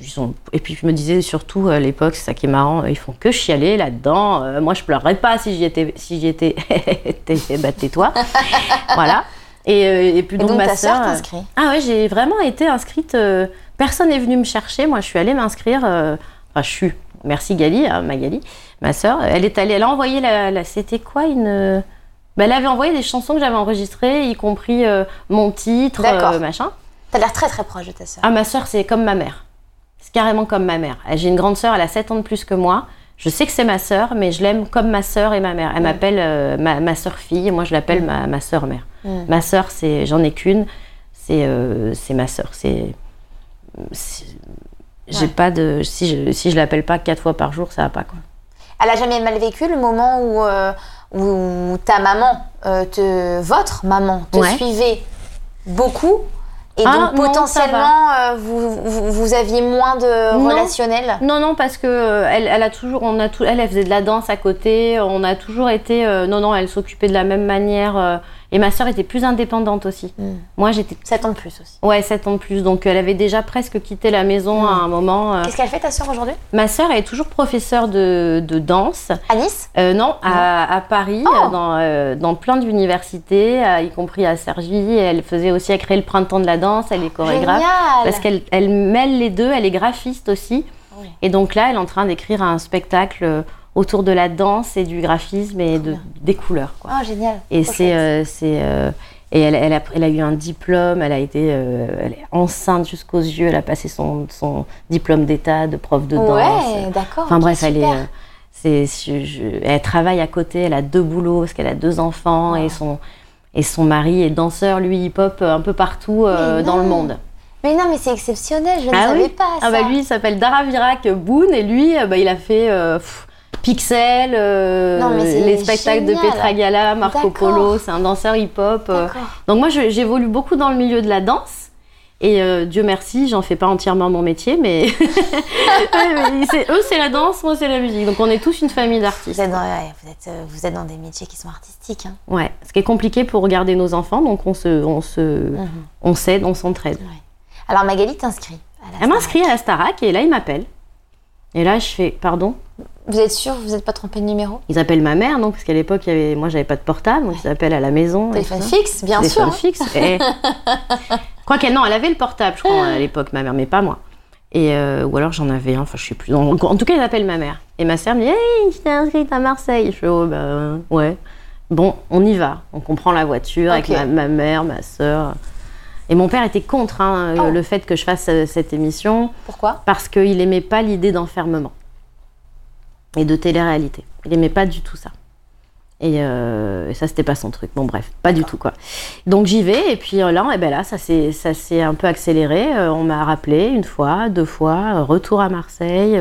ils ont- Et puis je me disais surtout à l'époque, c'est ça qui est marrant, ils font que chialer là-dedans. euh, moi, je pleurerais pas si j'y étais. Si j'y étais, bah, tais-toi. voilà. Et, euh, et puis Et donc, donc ma sœur sœur. euh, ah ouais, j'ai vraiment été inscrite. euh, personne n'est venu me chercher. Moi, je suis allée m'inscrire. euh, Enfin, je suis. Merci Gali, hein, Magali, ma sœur. Elle est allée. Elle a envoyé la. la- C'était quoi une. bah, elle avait envoyé des chansons que j'avais enregistrées, y compris euh, mon titre, D'accord. machin. T'as l'air très très proche de ta sœur. Ah, ma sœur, c'est comme ma mère. C'est carrément comme ma mère. J'ai une grande sœur, elle a 7 ans de plus que moi. Je sais que c'est ma sœur, mais je l'aime comme ma sœur et ma mère. Elle Mm. m'appelle euh, ma, ma sœur fille, moi je l'appelle ma, ma sœur mère. Mm. Ma sœur, c'est, j'en ai qu'une, c'est, euh, c'est ma sœur. C'est, c'est- j'ai Ouais. pas de, si je, si je l'appelle pas quatre fois par jour, ça va pas quoi. Elle a jamais mal vécu le moment où, euh, où ta maman, te, votre maman, te Ouais. suivait beaucoup? Et Ah, donc potentiellement euh, vous, vous, vous aviez moins de Non. relationnel. Non, non, parce que euh, elle, elle a toujours, on a tout, elle, elle faisait de la danse à côté. On a toujours été, euh, non, non, elle s'occupait de la même manière. Euh, et ma sœur était plus indépendante aussi. Mm. Moi, j'étais 7 ans de plus aussi. Ouais, 7 ans de plus. Donc, elle avait déjà presque quitté la maison à un moment. euh. Qu'est-ce qu'elle fait ta sœur aujourd'hui? Ma sœur est toujours professeure de, de danse. À Nice? Euh, non, à, à Paris, Oh. euh, dans, euh, dans plein d'universités, euh, y compris à Cergy. Elle faisait aussi, elle créé le printemps de la danse, elle est chorégraphe. Génial Parce qu'elle elle mêle les deux, elle est graphiste aussi. Oui. Et donc là, elle est en train d'écrire un spectacle euh, autour de la danse et du graphisme et de, des couleurs. Quoi. Oh, génial. Et c'est, euh, euh, et elle, elle a, elle a eu un diplôme, elle a été, euh, elle est enceinte jusqu'aux yeux, elle a passé son, son diplôme d'état de prof de danse. Ouais, d'accord. Enfin bref, elle est, euh, c'est, je- je- elle travaille à côté, elle a deux boulots parce qu'elle a deux enfants et son, et son mari est danseur, lui hip-hop un peu partout euh, dans le monde. Mais non, mais c'est exceptionnel, je ne Ah savais oui pas ça. Ah bah lui, il s'appelle Daravirak Boone et lui, bah, il a fait pff, Pixel, euh, Non, les spectacles de. Petra Gala, Marco. Polo, c'est un danseur hip-hop. euh. Donc moi, j'évolue beaucoup dans le milieu de la danse. Et euh, Dieu merci, j'en fais pas entièrement mon métier, mais Ouais, mais c'est- eux c'est la danse, moi c'est la musique. Donc on est tous une famille d'artistes. ouais, vous, êtes, vous êtes dans des métiers qui sont artistiques. Hein. Ouais, ce qui est compliqué pour regarder nos enfants, donc on se, on se, Mhm. on s'aide, on s'entraide. Alors Magali t'inscrit. Elle m'inscrit à la Starac et là il m'appelle. Et là je fais, pardon, Vous êtes sûr vous n'êtes pas trompé de numéro? Ils appellent ma mère, non? Parce qu'à l'époque, il y avait... moi, j'avais pas de portable, donc ils appellent à la maison. Téléphone fixe, bien sûr. Téléphone hein. fixe. Et... Quoi qu'elle, non, elle avait le portable, je crois, à l'époque, ma mère, mais pas moi. Et euh, ou alors j'en avais un, enfin je sais plus. En, en tout cas, ils appellent ma mère. Et ma sœur me dit Hey, je t'ai inscrite à Marseille. Je fais Oh, bah ouais. Bon, on y va. Donc on prend la voiture avec ma mère, ma sœur. Et mon père était contre hein, Oh. le fait que je fasse euh, cette émission Pourquoi? Parce qu'il aimait pas l'idée d'enfermement et de télé-réalité. Il aimait pas du tout ça. Et, euh, et ça, c'était pas son truc. Bon, bref, pas du tout quoi. Donc j'y vais et puis euh, là, et ben là, ça s'est un peu accéléré. Euh, on m'a rappelé une fois, deux fois, retour à Marseille,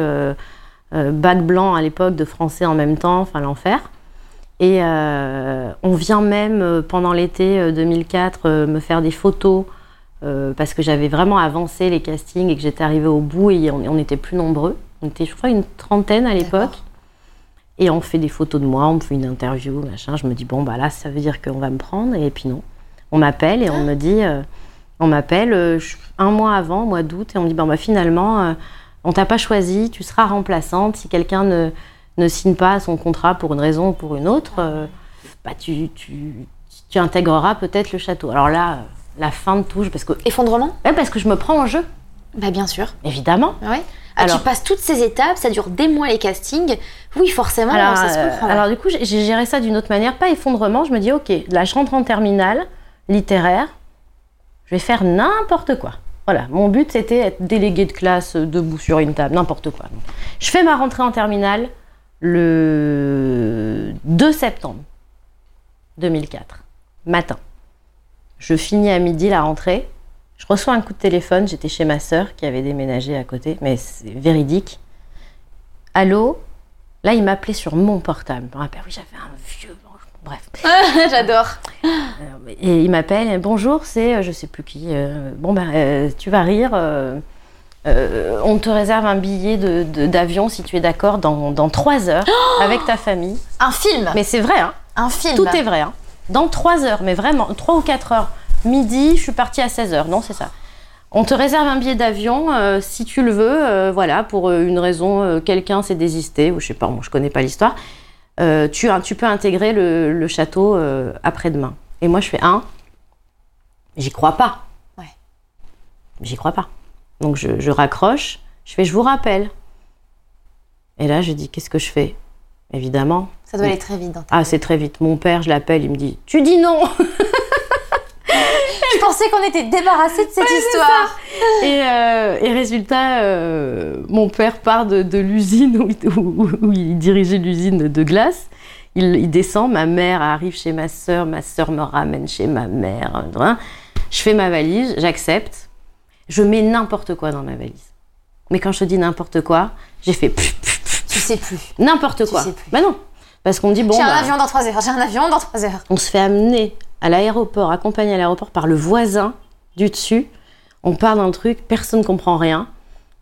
bac blanc à l'époque de français en même temps, enfin l'enfer. Et on vient même pendant l'été euh, 2004 euh, me faire des photos parce que j'avais vraiment avancé les castings et que j'étais arrivée au bout et on était plus nombreux. On était, je crois, une trentaine à l'époque. Et on fait des photos de moi, on me fait une interview, machin. Je me dis, bon, bah là, ça veut dire qu'on va me prendre. Et puis non. On m'appelle et on me dit, euh, on m'appelle euh, un mois avant, mois d'août, et on me dit, bon, bah finalement, euh, on t'a pas choisi, tu seras remplaçante. Si quelqu'un ne, ne signe pas son contrat pour une raison ou pour une autre, euh, bah tu, tu, tu intégreras peut-être le château. Alors là, la fin de touche, parce que, Effondrement? Ouais, parce que je me prends en jeu, Bah bien sûr. évidemment. Ouais. Alors- tu passes toutes ces étapes, ça dure des mois les castings. Oui, forcément, Alors, ça se euh, comprend. alors du coup, j'ai géré ça d'une autre manière, pas effondrement. Je me dis, ok, là, je rentre en terminale littéraire, je vais faire n'importe quoi. Voilà, mon but c'était être délégué de classe euh, debout sur une table, n'importe quoi. Donc, je fais ma rentrée en terminale le 2 septembre 2004, matin. Je finis à midi la rentrée. Je reçois un coup de téléphone. J'étais chez ma sœur qui avait déménagé à côté, mais c'est véridique. Allô? Là, il m'appelait sur mon portable. Je me rappelle, oui, j'avais un vieux. Bref. J'adore. Et il m'appelle, bonjour, c'est euh, je sais plus qui. euh, bon, ben, euh, tu vas rire. euh, euh, on te réserve un billet de- de- d'avion si tu es d'accord dans, dans trois heures avec ta famille. Un film. Mais c'est vrai, hein, Un film. tout est vrai. hein. Dans trois heures, mais vraiment, trois ou quatre heures. Midi, je suis partie à 16 heures. Non, c'est ça. On te réserve un billet d'avion euh, si tu le veux, euh, voilà, pour euh, une raison, euh, quelqu'un s'est désisté, ou je sais pas, moi je connais pas l'histoire. Tu, tu peux intégrer le, le château après-demain. Et moi je fais un, j'y crois pas. Ouais. J'y crois pas. Donc je, je raccroche, je fais je vous rappelle. Et là je dis qu'est-ce que je fais? Évidemment, Ça doit aller très vite. dans ta ah, c'est très vite. Mon père, je l'appelle, il me dit Tu dis non Je pensais qu'on était débarrassé de cette histoire. et, euh, et résultat, euh, mon père part de, de l'usine où, où- où il dirigeait l'usine de glace. Il, il descend, ma mère arrive chez ma sœur, ma sœur me ramène chez ma mère. hein. Je fais ma valise, j'accepte. Je mets n'importe quoi dans ma valise. Mais quand je te dis n'importe quoi, j'ai fait Tu sais plus. n'importe Tu quoi. sais plus. Bah non, parce qu'on dit bon. j'ai un bah, avion dans 3 heures. J'ai un avion dans 3 heures. on se fait amener à l'aéroport, accompagné à l'aéroport par le voisin du dessus. On part d'un truc, personne ne comprend rien.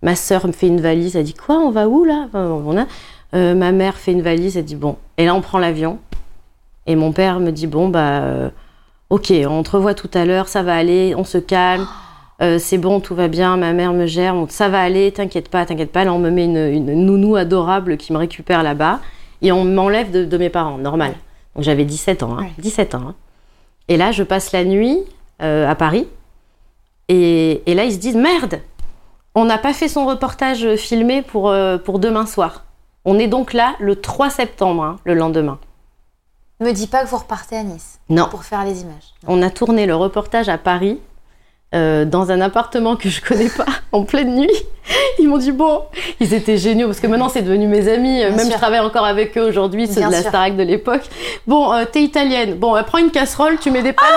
Ma sœur me fait une valise, elle dit quoi, on va où là? Enfin, on a- Euh, Ma mère fait une valise, elle dit bon. Et là on prend l'avion. Et mon père me dit bon bah euh, ok, on te revoit tout à l'heure, ça va aller, on se calme. Euh, c'est bon, tout va bien, ma mère me gère, on- ça va aller, t'inquiète pas, t'inquiète pas. Là, on me met une, une nounou adorable qui me récupère là-bas et on m'enlève de, de mes parents, normal. Donc j'avais 17 ans, hein, Ouais. 17 ans. hein. Et là, je passe la nuit euh, à Paris et, et là, ils se disent merde, on n'a pas fait son reportage filmé pour, euh, pour demain soir. On est donc là le 3 septembre, hein, le lendemain. Me dis pas que vous repartez à Nice Non. pour faire les images. On a tourné le reportage à Paris, euh, dans un appartement que je connais pas, en pleine nuit. Ils m'ont dit bon, ils étaient géniaux parce que maintenant c'est devenu mes amis. Bien Même sûr. je travaille encore avec eux aujourd'hui, ceux Bien de la sûr. Starac de l'époque. Bon, euh, t'es italienne. Bon, euh, prends une casserole, tu mets des pâtes.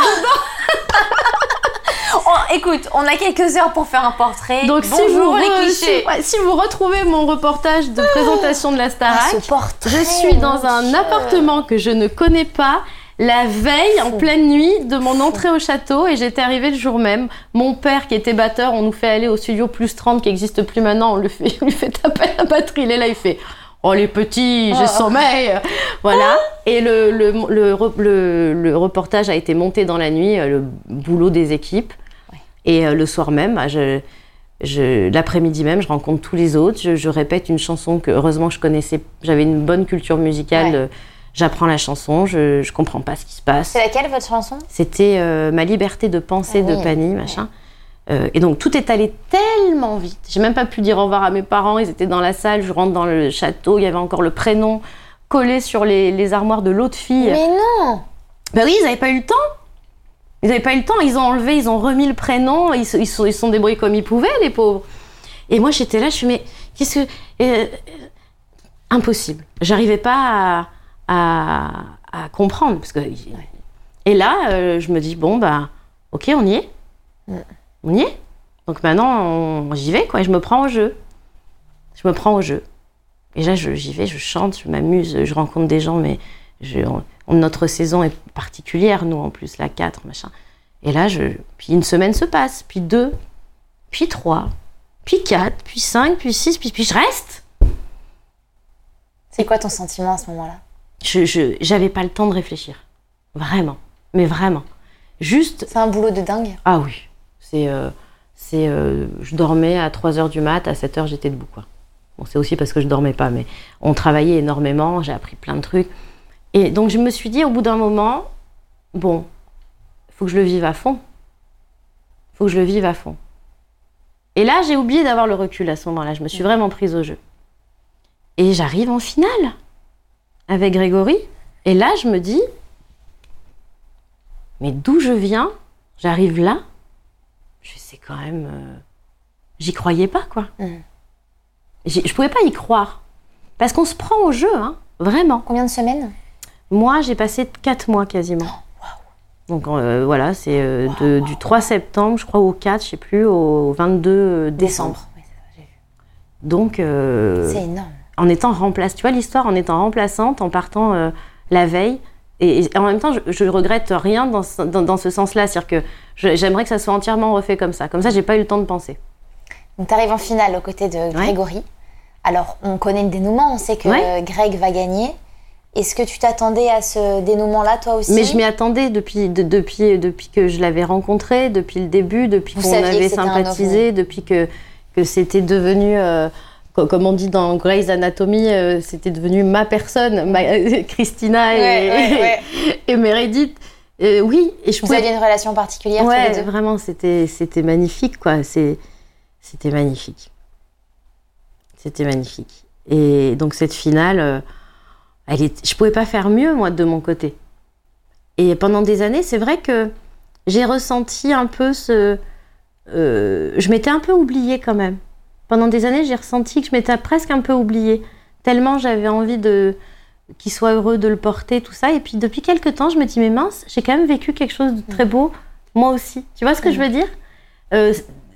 Oh, écoute, on a quelques heures pour faire un portrait. Donc si vous, Bonjour les clichés. si, ouais, si vous retrouvez mon reportage de présentation de la Ah, Starac, portrait, je suis dans un appartement que je ne connais pas. La veille, en pleine nuit, de mon entrée au château, et j'étais arrivée le jour même. Mon père, qui était batteur, on nous fait aller au studio plus 30, qui n'existe plus maintenant, on lui fait, on lui fait taper la batterie. Il est là, il fait Oh les petits, j'ai Oh. sommeil Voilà. Et le, le, le, le- reportage a été monté dans la nuit, euh, le boulot des équipes. Et euh, le soir même, bah, je, je, l'après-midi même, je rencontre tous les autres. Je, je répète une chanson que heureusement je connaissais. J'avais une bonne culture musicale. Ouais. J'apprends la chanson, je, je comprends pas ce qui se passe. C'est laquelle votre chanson? C'était euh, Ma liberté de penser Ah de oui, Pani, machin. Euh, et donc tout est allé tellement vite. J'ai même pas pu dire au revoir à mes parents. Ils étaient dans la salle. Je rentre dans le château. Il y avait encore le prénom collé sur les, les armoires de l'autre fille. Mais non Ben oui, ils n'avaient pas eu le temps. Ils n'avaient pas eu le temps, ils ont enlevé, ils ont remis le prénom, ils se ils sont, ils sont débrouillés comme ils pouvaient, les pauvres. Et moi, j'étais là, je suis, mais qu'est-ce que. euh, impossible. J'arrivais pas à, à, à comprendre. Parce que, et là, euh, je me dis, bon, bah, ok, on y est. On y est. Donc maintenant, j'y vais, quoi, et je me prends au jeu. Je me prends au jeu. Et là, je- j'y vais, je chante, je m'amuse, je rencontre des gens, mais je, on- on- notre saison est particulière, nous, en plus, la 4, machin. Et là, je, puis une semaine se passe, puis deux, puis trois, puis quatre, puis cinq, puis six, puis, puis je reste. C'est quoi ton sentiment à ce moment-là? Je j'avais pas le temps de réfléchir. Vraiment. Mais vraiment. Juste, C'est un boulot de dingue. ah oui, c'est. euh, c'est euh, je dormais à 3 heures du mat, à 7 heures j'étais debout. Quoi. Bon, c'est aussi parce que je dormais pas, mais on travaillait énormément, j'ai appris plein de trucs. Et donc je me suis dit au bout d'un moment, bon, il faut que je le vive à fond. Il faut que je le vive à fond. Et là, j'ai oublié d'avoir le recul à ce moment-là. Je me suis vraiment prise au jeu. Et j'arrive en finale avec Grégory. Et là, je me dis, mais d'où je viens? J'arrive là? Je sais quand même. euh, J'y croyais pas, quoi. J'ai- Je pouvais pas y croire. Parce qu'on se prend au jeu, hein, vraiment. Combien de semaines? Moi, j'ai passé 4 mois quasiment. Donc euh, voilà, c'est euh, du 3 septembre, je crois, au 4, je sais plus, au 22 décembre. Oui, c'est ça, j'ai vu. Donc, C'est énorme. En étant remplaçante, tu vois l'histoire, en étant remplaçante, en partant euh, la veille. Et, et en même temps, je, je regrette rien dans ce, dans, dans ce sens-là. C'est-à-dire que j'aimerais que ça soit entièrement refait comme ça. Comme ça, j'ai pas eu le temps de penser. Donc, tu arrives en finale aux côtés de Grégory. Alors, on connaît le dénouement, on sait que Ouais. Greg va gagner. Est-ce que tu t'attendais à ce dénouement-là, toi aussi? Mais je m'y attendais depuis, de- depuis, depuis que je l'avais rencontré, depuis le début, depuis qu'on avait sympathisé, depuis que, que c'était devenu, euh, comme on dit dans Grey's Anatomy, euh, c'était devenu ma personne, ma- Christina et, Ouais, ouais, ouais. et Meredith. Euh, oui, et je Vous pouvais aviez une relation particulière tous Ouais, les deux vraiment, c'était, c'était magnifique, quoi. C'est, c'était magnifique. C'était magnifique. Et donc, cette finale, euh, elle est, je pouvais pas faire mieux, moi, de mon côté. Et pendant des années, c'est vrai que j'ai ressenti un peu ce. euh, je m'étais un peu oubliée quand même. Pendant des années, j'ai ressenti que je m'étais presque un peu oubliée. Tellement j'avais envie de qu'il soit heureux de le porter, tout ça. Et puis depuis quelques temps, je me dis, mais mince, j'ai quand même vécu quelque chose de très beau, moi aussi. Tu vois ce que je veux dire? Euh,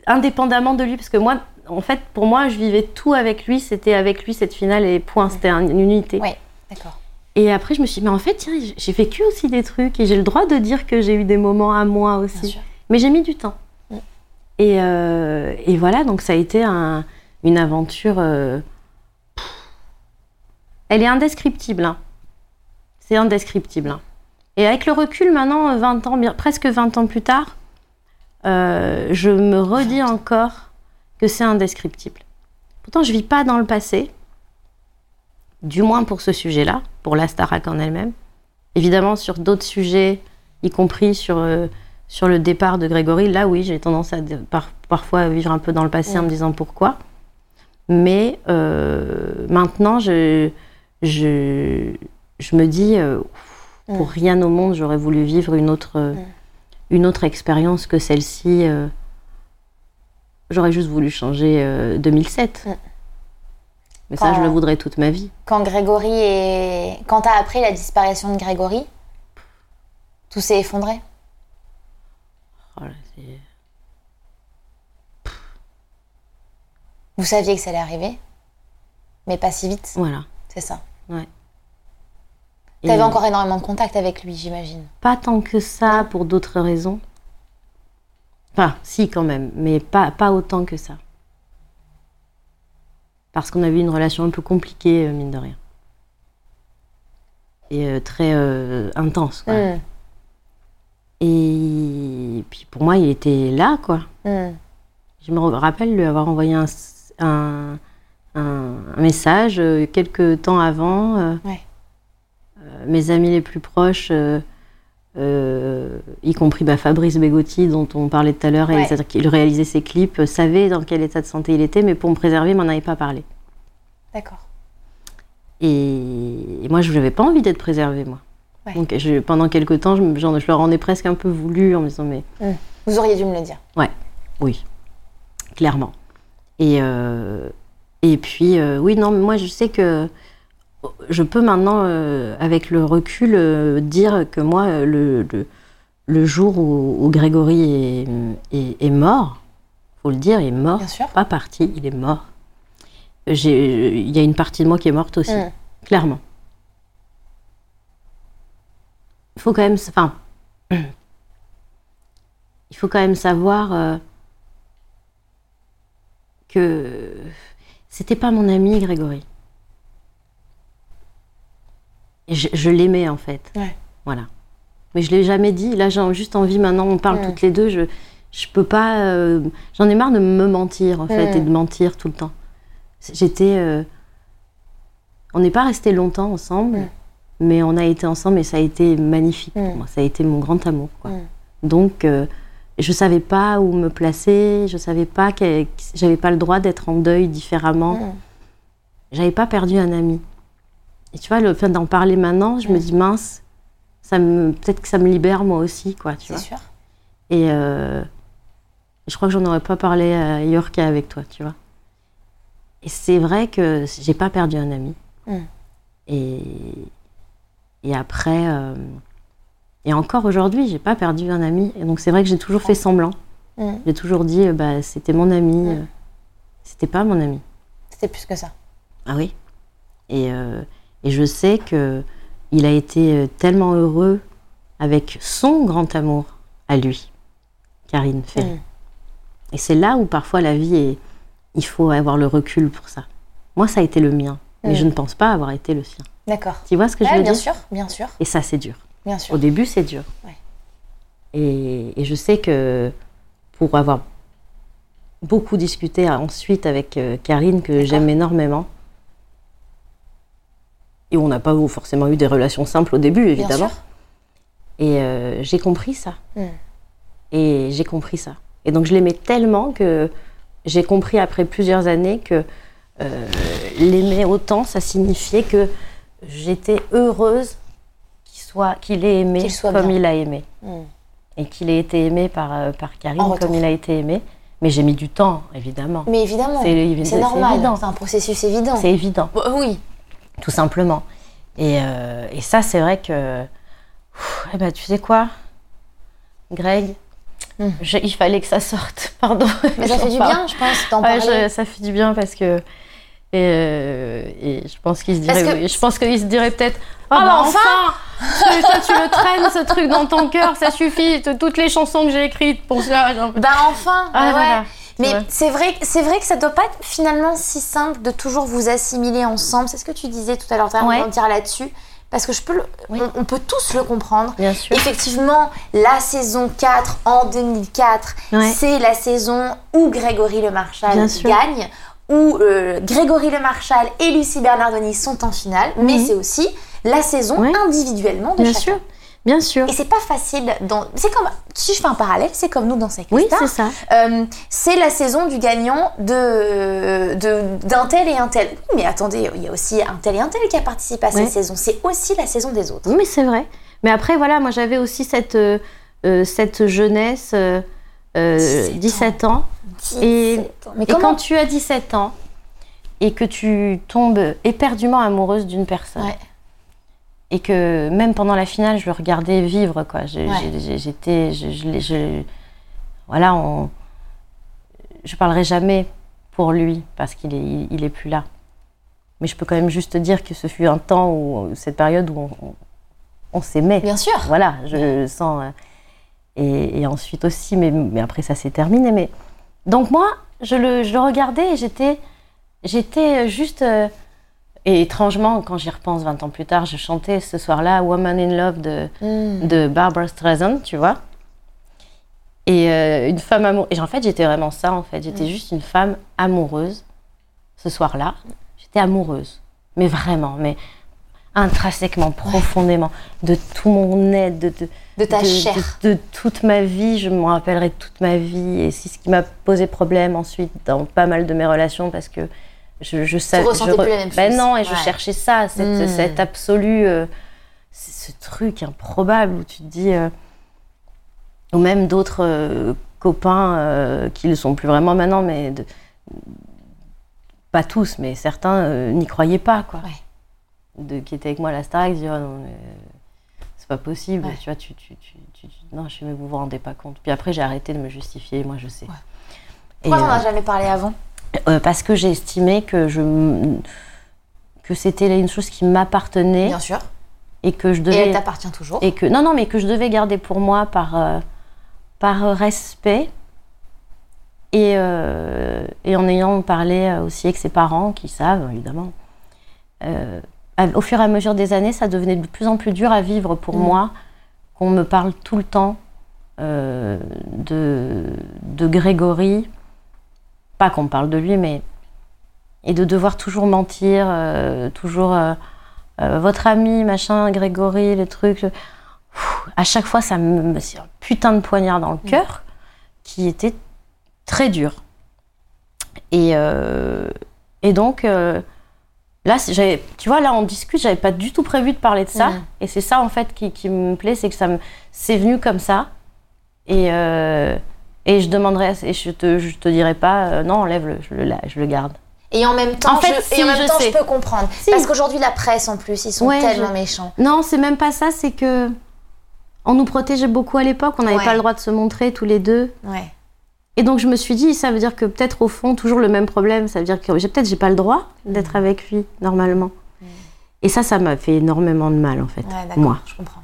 Indépendamment de lui, parce que moi, en fait, pour moi, je vivais tout avec lui. C'était avec lui cette finale et point. C'était un- une unité. Ouais, d'accord. Et après, je me suis dit, mais en fait, tiens, j'ai vécu aussi des trucs et j'ai le droit de dire que j'ai eu des moments à moi Bien aussi. sûr. Mais j'ai mis du temps. Et, euh, et voilà, donc ça a été un- une aventure. euh. Elle est indescriptible. hein. C'est indescriptible. hein. Et avec le recul, maintenant, 20 ans, presque 20 ans plus tard, euh, je me redis encore que c'est indescriptible. Pourtant, je vis pas dans le passé, du moins pour ce sujet-là, pour la Starac en elle-même. Évidemment, sur d'autres sujets, y compris sur, sur le départ de Grégory, là oui, j'ai tendance à par- parfois vivre un peu dans le passé en me disant pourquoi. Mais euh, maintenant, je, je, je me dis, euh, pour rien au monde, j'aurais voulu vivre une autre, euh, une autre expérience que celle-ci. euh, j'aurais juste voulu changer euh, 2007. Mm. Mais ça, je le voudrais toute ma vie. Quand Grégory est... Quand t'as appris la disparition de Grégory, tout s'est effondré. Oh là, c'est- Vous saviez que ça allait arriver, mais pas si vite, Voilà. c'est ça. Et T'avais encore énormément de contact avec lui, j'imagine. Pas tant que ça pour d'autres raisons. Enfin, si quand même, mais pas, pas autant que ça. Parce qu'on avait une relation un peu compliquée, euh, mine de rien. Et euh, très euh, intense, quoi. Hmm, Et puis pour moi, il était là, quoi. hmm. Je me rappelle lui avoir envoyé un, un, message euh, quelques temps avant. euh, Ouais. euh, mes amis les plus proches, euh, y compris bah, Fabrice Begotti, dont on parlait tout à l'heure, Ouais. réalisateur qui réalisait ses clips, savait dans quel état de santé il était, mais pour me préserver, il m'en avait pas parlé. D'accord. Et, et moi, je n'avais pas envie d'être préservée, moi. Ouais. Donc je- pendant quelques temps, je, genre, je leur en ai presque un peu voulu en me disant mais Vous auriez dû me le dire. oui, clairement. Et, euh, et puis, euh, oui, non, mais moi, je sais que je peux maintenant, euh, avec le recul, dire que moi, le, le, le jour où, où Grégory est, est, est mort, faut le dire, il est mort, Bien sûr. pas parti, il est mort. Il y a une partie de moi qui est morte aussi, Mm. clairement. Il faut quand même, enfin, il faut quand même savoir euh, que c'était pas mon ami Grégory. Et je, je l'aimais en fait. Ouais. Voilà. Mais je l'ai jamais dit. Là, j'ai juste envie. Maintenant, on parle toutes les deux. Je, je peux pas. euh, J'en ai marre de me mentir en fait et de mentir tout le temps. J'étais. euh, on n'est pas resté longtemps ensemble, mais on a été ensemble et ça a été magnifique pour moi. Ça a été mon grand amour. Quoi. Donc, euh, je savais pas où me placer. Je savais pas que que j'avais pas le droit d'être en deuil différemment. Mm. J'avais pas perdu un ami. Et tu vois, le fait d'en parler maintenant, je me Mm. dis mince, ça me peut-être que ça me libère moi aussi, quoi. Tu vois. sûr. Et euh, je crois que j'en aurais pas parlé ailleurs qu'avec toi, tu vois. Et c'est vrai que j'ai pas perdu un ami. Mm. Et, et après, euh, et encore aujourd'hui, j'ai pas perdu un ami. Et donc c'est vrai que j'ai toujours fait semblant. Mm. J'ai toujours dit, euh, bah, c'était mon ami. Mm. euh, C'était pas mon ami. C'était plus que ça. Ah oui. Et, euh, et je sais que il a été tellement heureux avec son grand amour à lui, Karine Ferry. Mm. Et c'est là où parfois la vie est. Il faut avoir le recul pour ça. Moi, ça a été le mien, mais je ne pense pas avoir été le sien. D'accord. Tu vois ce que je veux bien dire? sûr, bien sûr, Et ça, c'est dur. Bien sûr. Au début, c'est dur. Ouais. Et, et je sais que pour avoir beaucoup discuté ensuite avec euh, Karine, que j'aime énormément, et on n'a pas forcément eu des relations simples au début, Bien évidemment. sûr. Et euh, j'ai compris ça. Mm. Et j'ai compris ça. Et donc je l'aimais tellement que j'ai compris après plusieurs années que euh, l'aimer autant, ça signifiait que j'étais heureuse soit, qu'il ait aimé comme bien. il a aimé. Mm. Et qu'il ait été aimé par, euh, par Karine comme il a été aimé. Mais j'ai mis du temps, évidemment. Mais évidemment, C'est normal. C'est un processus évident. C'est évident. Bah, oui. tout simplement. Et, euh, et ça, c'est vrai que. Pff, Eh ben, tu sais quoi, Greg? Mm. je- Il fallait que ça sorte, pardon. Mais ça fait du bien, je pense, d'en Ouais, parler. je- ça fait du bien parce que. Et, euh, et je pense qu'il se dirait, que- je pense qu'il se dirait peut-être. Ah, Ah bah, bah enfin enfin Toi, tu le traînes, ce truc dans ton cœur, ça suffit. Toutes les chansons que j'ai écrites pour ça. Bah enfin, Ah, ouais. voilà, Mais c'est vrai, c'est vrai que ça doit pas être finalement si simple de toujours vous assimiler ensemble. C'est ce que tu disais tout à l'heure. Ouais. ouais. dire là-dessus parce que je peux, le- Oui. on, on peut tous le comprendre. Bien sûr. Effectivement, la saison 4 en 2004, Ouais. c'est la saison où Grégory Le Marchal Bien sûr. gagne, où euh, Grégory Le Marchal et Lucie Bernardoni sont en finale, mais Mhm. c'est aussi la saison Ouais. individuellement de Bien chacun. sûr. Bien sûr. Et c'est pas facile. Dans... C'est comme si je fais un parallèle, c'est comme nous dans Sex Oui, c'est ça. Euh, c'est la saison du gagnant de de- d'un tel et un tel. Mais attendez, il y a aussi un tel et un tel qui a participé à Ouais. cette saison. C'est aussi la saison des autres. Oui, mais c'est vrai. Mais après, voilà, moi j'avais aussi cette, euh, euh, cette jeunesse, euh, euh, 17 17 ans. 17 Et- ans. Mais Et quand tu as 17 ans et que tu tombes éperdument amoureuse d'une personne, Ouais. Et que même pendant la finale, je le regardais vivre, quoi. Ouais. J'étais. Je, je, voilà, on, je parlerai jamais pour lui parce qu'il est, il, il est plus là. Mais je peux quand même juste dire que ce fut un temps où, cette période où on, on- on s'aimait. Bien sûr. Voilà, je sens. euh, et, et ensuite aussi, mais, mais après ça s'est terminé. Mais donc moi, je le, je le regardais et j'étais, j'étais juste. euh, et étrangement, quand j'y repense 20 ans plus tard, je chantais ce soir-là Woman in Love de, Mm. de Barbara Streisand, tu vois. Et euh, une femme amoureuse. Et en fait, j'étais vraiment ça, en fait. J'étais juste une femme amoureuse ce soir-là. J'étais amoureuse. Mais vraiment, mais intrinsèquement, profondément, de tout mon être, de, de, De ta de, chair. de- de toute ma vie. Je m'en rappellerai toute ma vie. Et c'est ce qui m'a posé problème ensuite dans pas mal de mes relations parce que je, je savais. ressentais plus la même Ben chose. non, et je cherchais ça, cette, Mm. cette absolue. euh, ce truc improbable où tu te dis. euh, ou même d'autres euh, copains euh, qui ne le sont plus vraiment maintenant, mais de- pas tous, mais certains n'y croyaient pas, quoi. Ouais. De, qui étaient avec moi à la Starac, disaient, oh non, mais, c'est pas possible, Ouais. tu vois, tu, tu, tu, non, je sais, mais vous vous rendez pas compte. Puis après, j'ai arrêté de me justifier, moi, je sais. Pourquoi on n'en a jamais parlé avant? Euh, parce que j'ai estimé que je que c'était une chose qui m'appartenait Bien sûr. et que je Et devais elle t'appartient toujours. et que non non mais que je devais garder pour moi par euh, par respect et euh, et en ayant parlé aussi avec ses parents qui savent évidemment Euh, au fur et à mesure des années ça devenait de plus en plus dur à vivre pour Mm. moi qu'on me parle tout le temps euh, de de Grégory pas qu'on me parle de lui mais et de devoir toujours mentir euh, toujours euh, euh, votre ami, machin, Grégory, les trucs. à chaque fois, ça me. C'est un putain de poignard dans le cœur qui était très dur. Et, et donc, là, tu vois, là, on discute, j'avais pas du tout prévu de parler de ça. Mhm. Et c'est ça, en fait, qui, qui me plaît, c'est que ça me. C'est venu comme ça. Et. Et je demanderai, et je te, je te dirai pas, euh, non, enlève-le, je le, je le garde. Et en même temps, En fait, je, si, et en même je temps, je peux comprendre. Si. Parce qu'aujourd'hui, la presse, en plus, ils sont Ouais, tellement je- méchants. Non, c'est même pas ça, c'est que on nous protégeait beaucoup à l'époque, on n'avait Ouais. pas le droit de se montrer tous les deux. Ouais. Et donc je me suis dit, ça veut dire que peut-être au fond, toujours le même problème, ça veut dire que j'ai peut-être j'ai pas le droit d'être avec lui normalement. Et ça, ça m'a fait énormément de mal en fait, moi. Je comprends.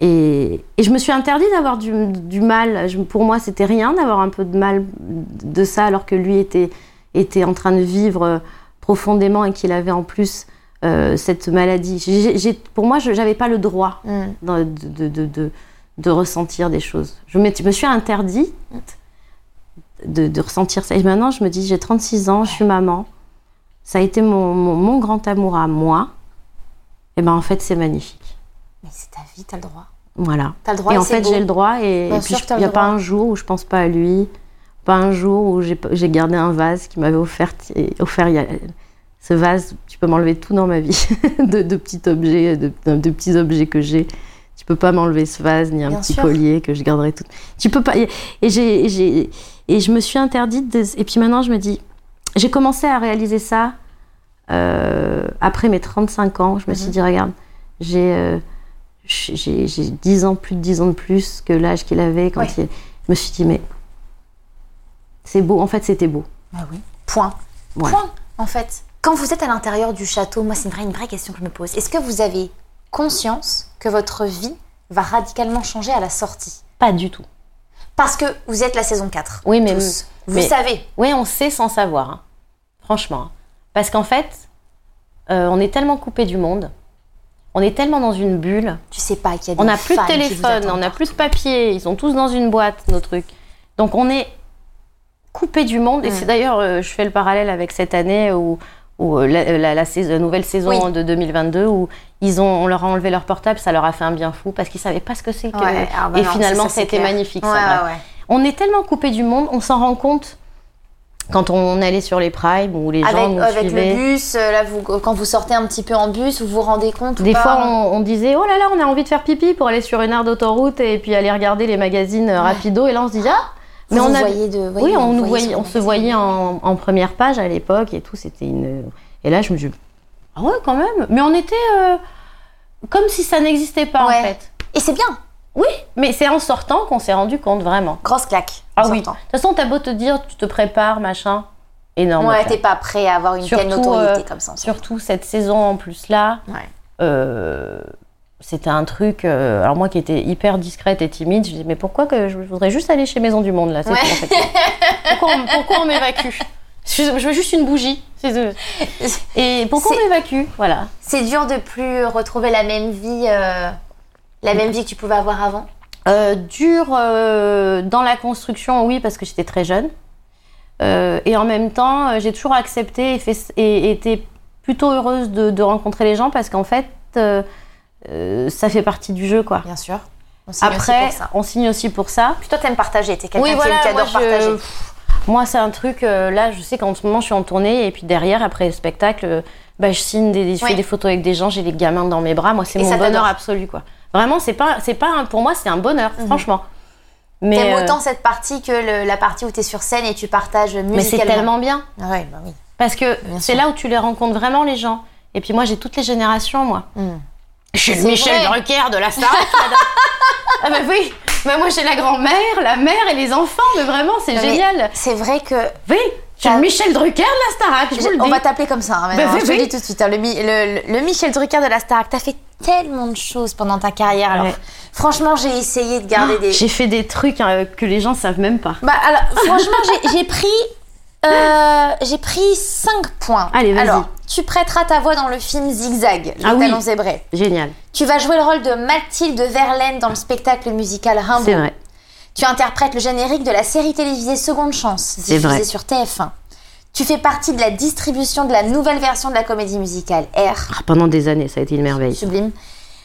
Et, et je me suis interdit d'avoir du, du mal. Je- pour moi, c'était rien d'avoir un peu de mal de ça, alors que lui était, était en train de vivre profondément et qu'il avait en plus euh, cette maladie. Pour moi, je n'avais pas le droit Mm. de, de, de, de- de ressentir des choses. Je me, je me suis interdit de, ressentir ça. Et maintenant, je me dis, j'ai 36 ans, je suis maman. Ça a été mon, mon, mon grand amour à moi. Et ben en fait, c'est magnifique. Mais c'est ta vie, t'as le droit. Voilà. T'as le droit. et en c'est fait, j'ai le droit. Et, Bien et puis, il n'y a pas un jour où je pense pas à lui. Pas un jour où j'ai j'ai gardé un vase qui m'avait offert, et- offert il y a- ce vase. Tu peux m'enlever tout dans ma vie, de, de petits objets, de, de petits objets que j'ai. Tu peux pas m'enlever ce vase ni un Bien petit sûr. collier que je garderai tout. Tu peux pas. Et, et j'ai, et j'ai- et je me suis interdite. de- et puis maintenant, je me dis, j'ai commencé à réaliser ça euh, après mes 35 ans. Je me suis Mhm. dit, regarde, j'ai euh, j'ai j'ai 10 ans, plus de 10 ans de plus que l'âge qu'il avait quand Ouais. il. Je me suis dit, mais c'est beau. En fait, c'était beau. Bah oui. Point. Ouais. Point, en fait. Quand vous êtes à l'intérieur du château, moi, c'est une vraie, une vraie question que je me pose. Est-ce que vous avez conscience que votre vie va radicalement changer à la sortie? Pas du tout. Parce que vous êtes la saison 4. Oui, mais- tous. Vous mais- savez. Oui, on sait sans savoir. hein. Franchement. Parce qu'en fait, euh, on est tellement coupé du monde. On est tellement dans une bulle. Tu sais pas qu'il y a des On n'a plus de téléphone, on n'a plus de papier, ils sont tous dans une boîte, nos trucs. Donc on est coupé du monde. Et Mm. c'est d'ailleurs, euh, je fais le parallèle avec cette année où, où, euh, la, la- la sais- la nouvelle saison Oui. de 2022 où ils ont, on leur a enlevé leur portable, ça leur a fait un bien fou parce qu'ils savaient pas ce que c'est que. Ouais, ah bah et non, finalement, clair. magnifique. Ouais, ça, ouais. On est tellement coupé du monde, on s'en rend compte quand on allait sur les primes où les gens Avec, nous avec suivaient. le bus, euh, là, vous, quand vous sortez un petit peu en bus, vous vous rendez compte ou Des pas fois, on, on disait oh là là, on a envie de faire pipi pour aller sur une aire d'autoroute et puis aller regarder les magazines euh, rapido. Et là, on se dit ah, Vous mais on vous a voyez de, oui, on nous voyait, on se voyait en, en première page à l'époque et tout. C'était une et là, je me dis ah ouais quand même. Mais on était euh, comme si ça n'existait pas Ouais. en fait. Et c'est bien. Oui, mais c'est en sortant qu'on s'est rendu compte vraiment. Grosse claque. Ah oui. De toute façon, t'as beau te dire, tu te prépares, machin, énorme. Ouais, t'es pas prêt à avoir une telle notoriété euh, comme ça. Surtout cette saison en plus là. Ouais. euh, c'était un truc. euh, alors moi qui étais hyper discrète et timide, je dis mais pourquoi que je voudrais juste aller chez Maison du Monde là Ouais. tout, en fait? pourquoi, on, pourquoi on m'évacue? Je, je veux juste une bougie. Et pourquoi on m'évacue? Voilà. C'est dur de plus retrouver la même vie, euh, la même vie que tu pouvais avoir avant? Euh, dur euh, dans la construction, oui, parce que j'étais très jeune. Euh, et en même temps, j'ai toujours accepté et, fait, et été plutôt heureuse de, de rencontrer les gens parce qu'en fait, ça fait partie du jeu, quoi. Bien sûr. On signe aussi Après, pour ça. on signe aussi pour ça. Puis toi, t'aimes partager. T'es quelqu'un Oui, qui- voilà, qui, moi, adore je- partager. Moi, c'est un truc. euh, là, je sais qu'en ce moment, je suis en tournée et puis derrière, après le spectacle, euh, bah, je signe des, je fais des photos avec des gens, j'ai les gamins dans mes bras. Moi, c'est mon ça bonheur t'adore. absolu, quoi. Vraiment, c'est pas, c'est pas, un- pour moi, c'est un bonheur, franchement. Mais, Mhm. T'aimes euh, autant cette partie que le- la partie où t'es sur scène et tu partages musicalement. mais c'est tellement bien Ah Ouais, bah oui. parce que c'est là où tu les rencontres vraiment les gens. Et puis moi, j'ai toutes les générations, moi. Mm. Je suis C'est Michel vrai. Drucker de la madame. ah bah oui, bah moi j'ai la grand-mère, la mère et les enfants, mais vraiment c'est génial. C'est vrai que Oui, je suis Michel Drucker de la Starac, je vous le on dis. va t'appeler comme ça. hein, maintenant, Bah, hein, oui, je te le oui. dis tout de suite. hein, le, Mi- le- le- le Michel Drucker de la Starac. T'as fait tellement de choses pendant ta carrière. Alors, Ouais. franchement, j'ai essayé de garder des. J'ai fait des trucs hein, que les gens savent même pas. Bah alors, franchement, j'ai- pris. euh, j'ai pris 5 points. Allez, vas-y. Alors, tu prêteras ta voix dans le film Zigzag, le Ah oui. talon zébré. Génial, Tu vas jouer le rôle de Mathilde Verlaine dans le spectacle musical Rimbaud. c'est vrai. Tu interprètes le générique de la série télévisée Seconde Chance, diffusée sur TF1. Tu fais partie de la distribution de la nouvelle version de la comédie musicale R, Ah, pendant des années, ça a été une merveille. sublime.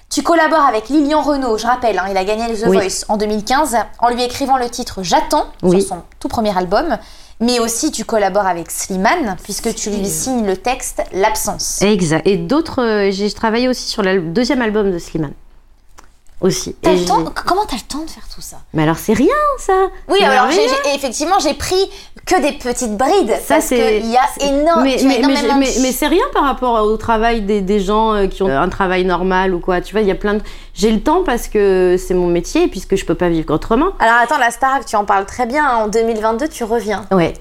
Tu collabores avec Lilian Renault, je rappelle, hein, il a gagné The Oui. Voice en 2015 en lui écrivant le titre J'attends Oui. sur son tout premier album. Mais aussi, tu collabores avec Slimane puisque tu lui signes le texte L'absence. Exact. Et d'autres, euh, j'ai travaillé aussi sur le deuxième album de Slimane. Aussi. Et le temps- Comment t'as le temps de faire tout ça? Mais alors c'est rien ça. Oui, alors effectivement, j'ai pris que des petites brides Ça, parce c'est- qu'il y a énorme, mais, as mais, énormément mais- mais c'est rien par rapport au travail des, des gens euh, qui ont un travail normal ou quoi. Tu vois, il y a plein de. J'ai le temps parce que c'est mon métier et puisque je peux pas vivre autrement. Alors attends, la Starac, tu en parles très bien. hein. En 2022, tu reviens. Ouais.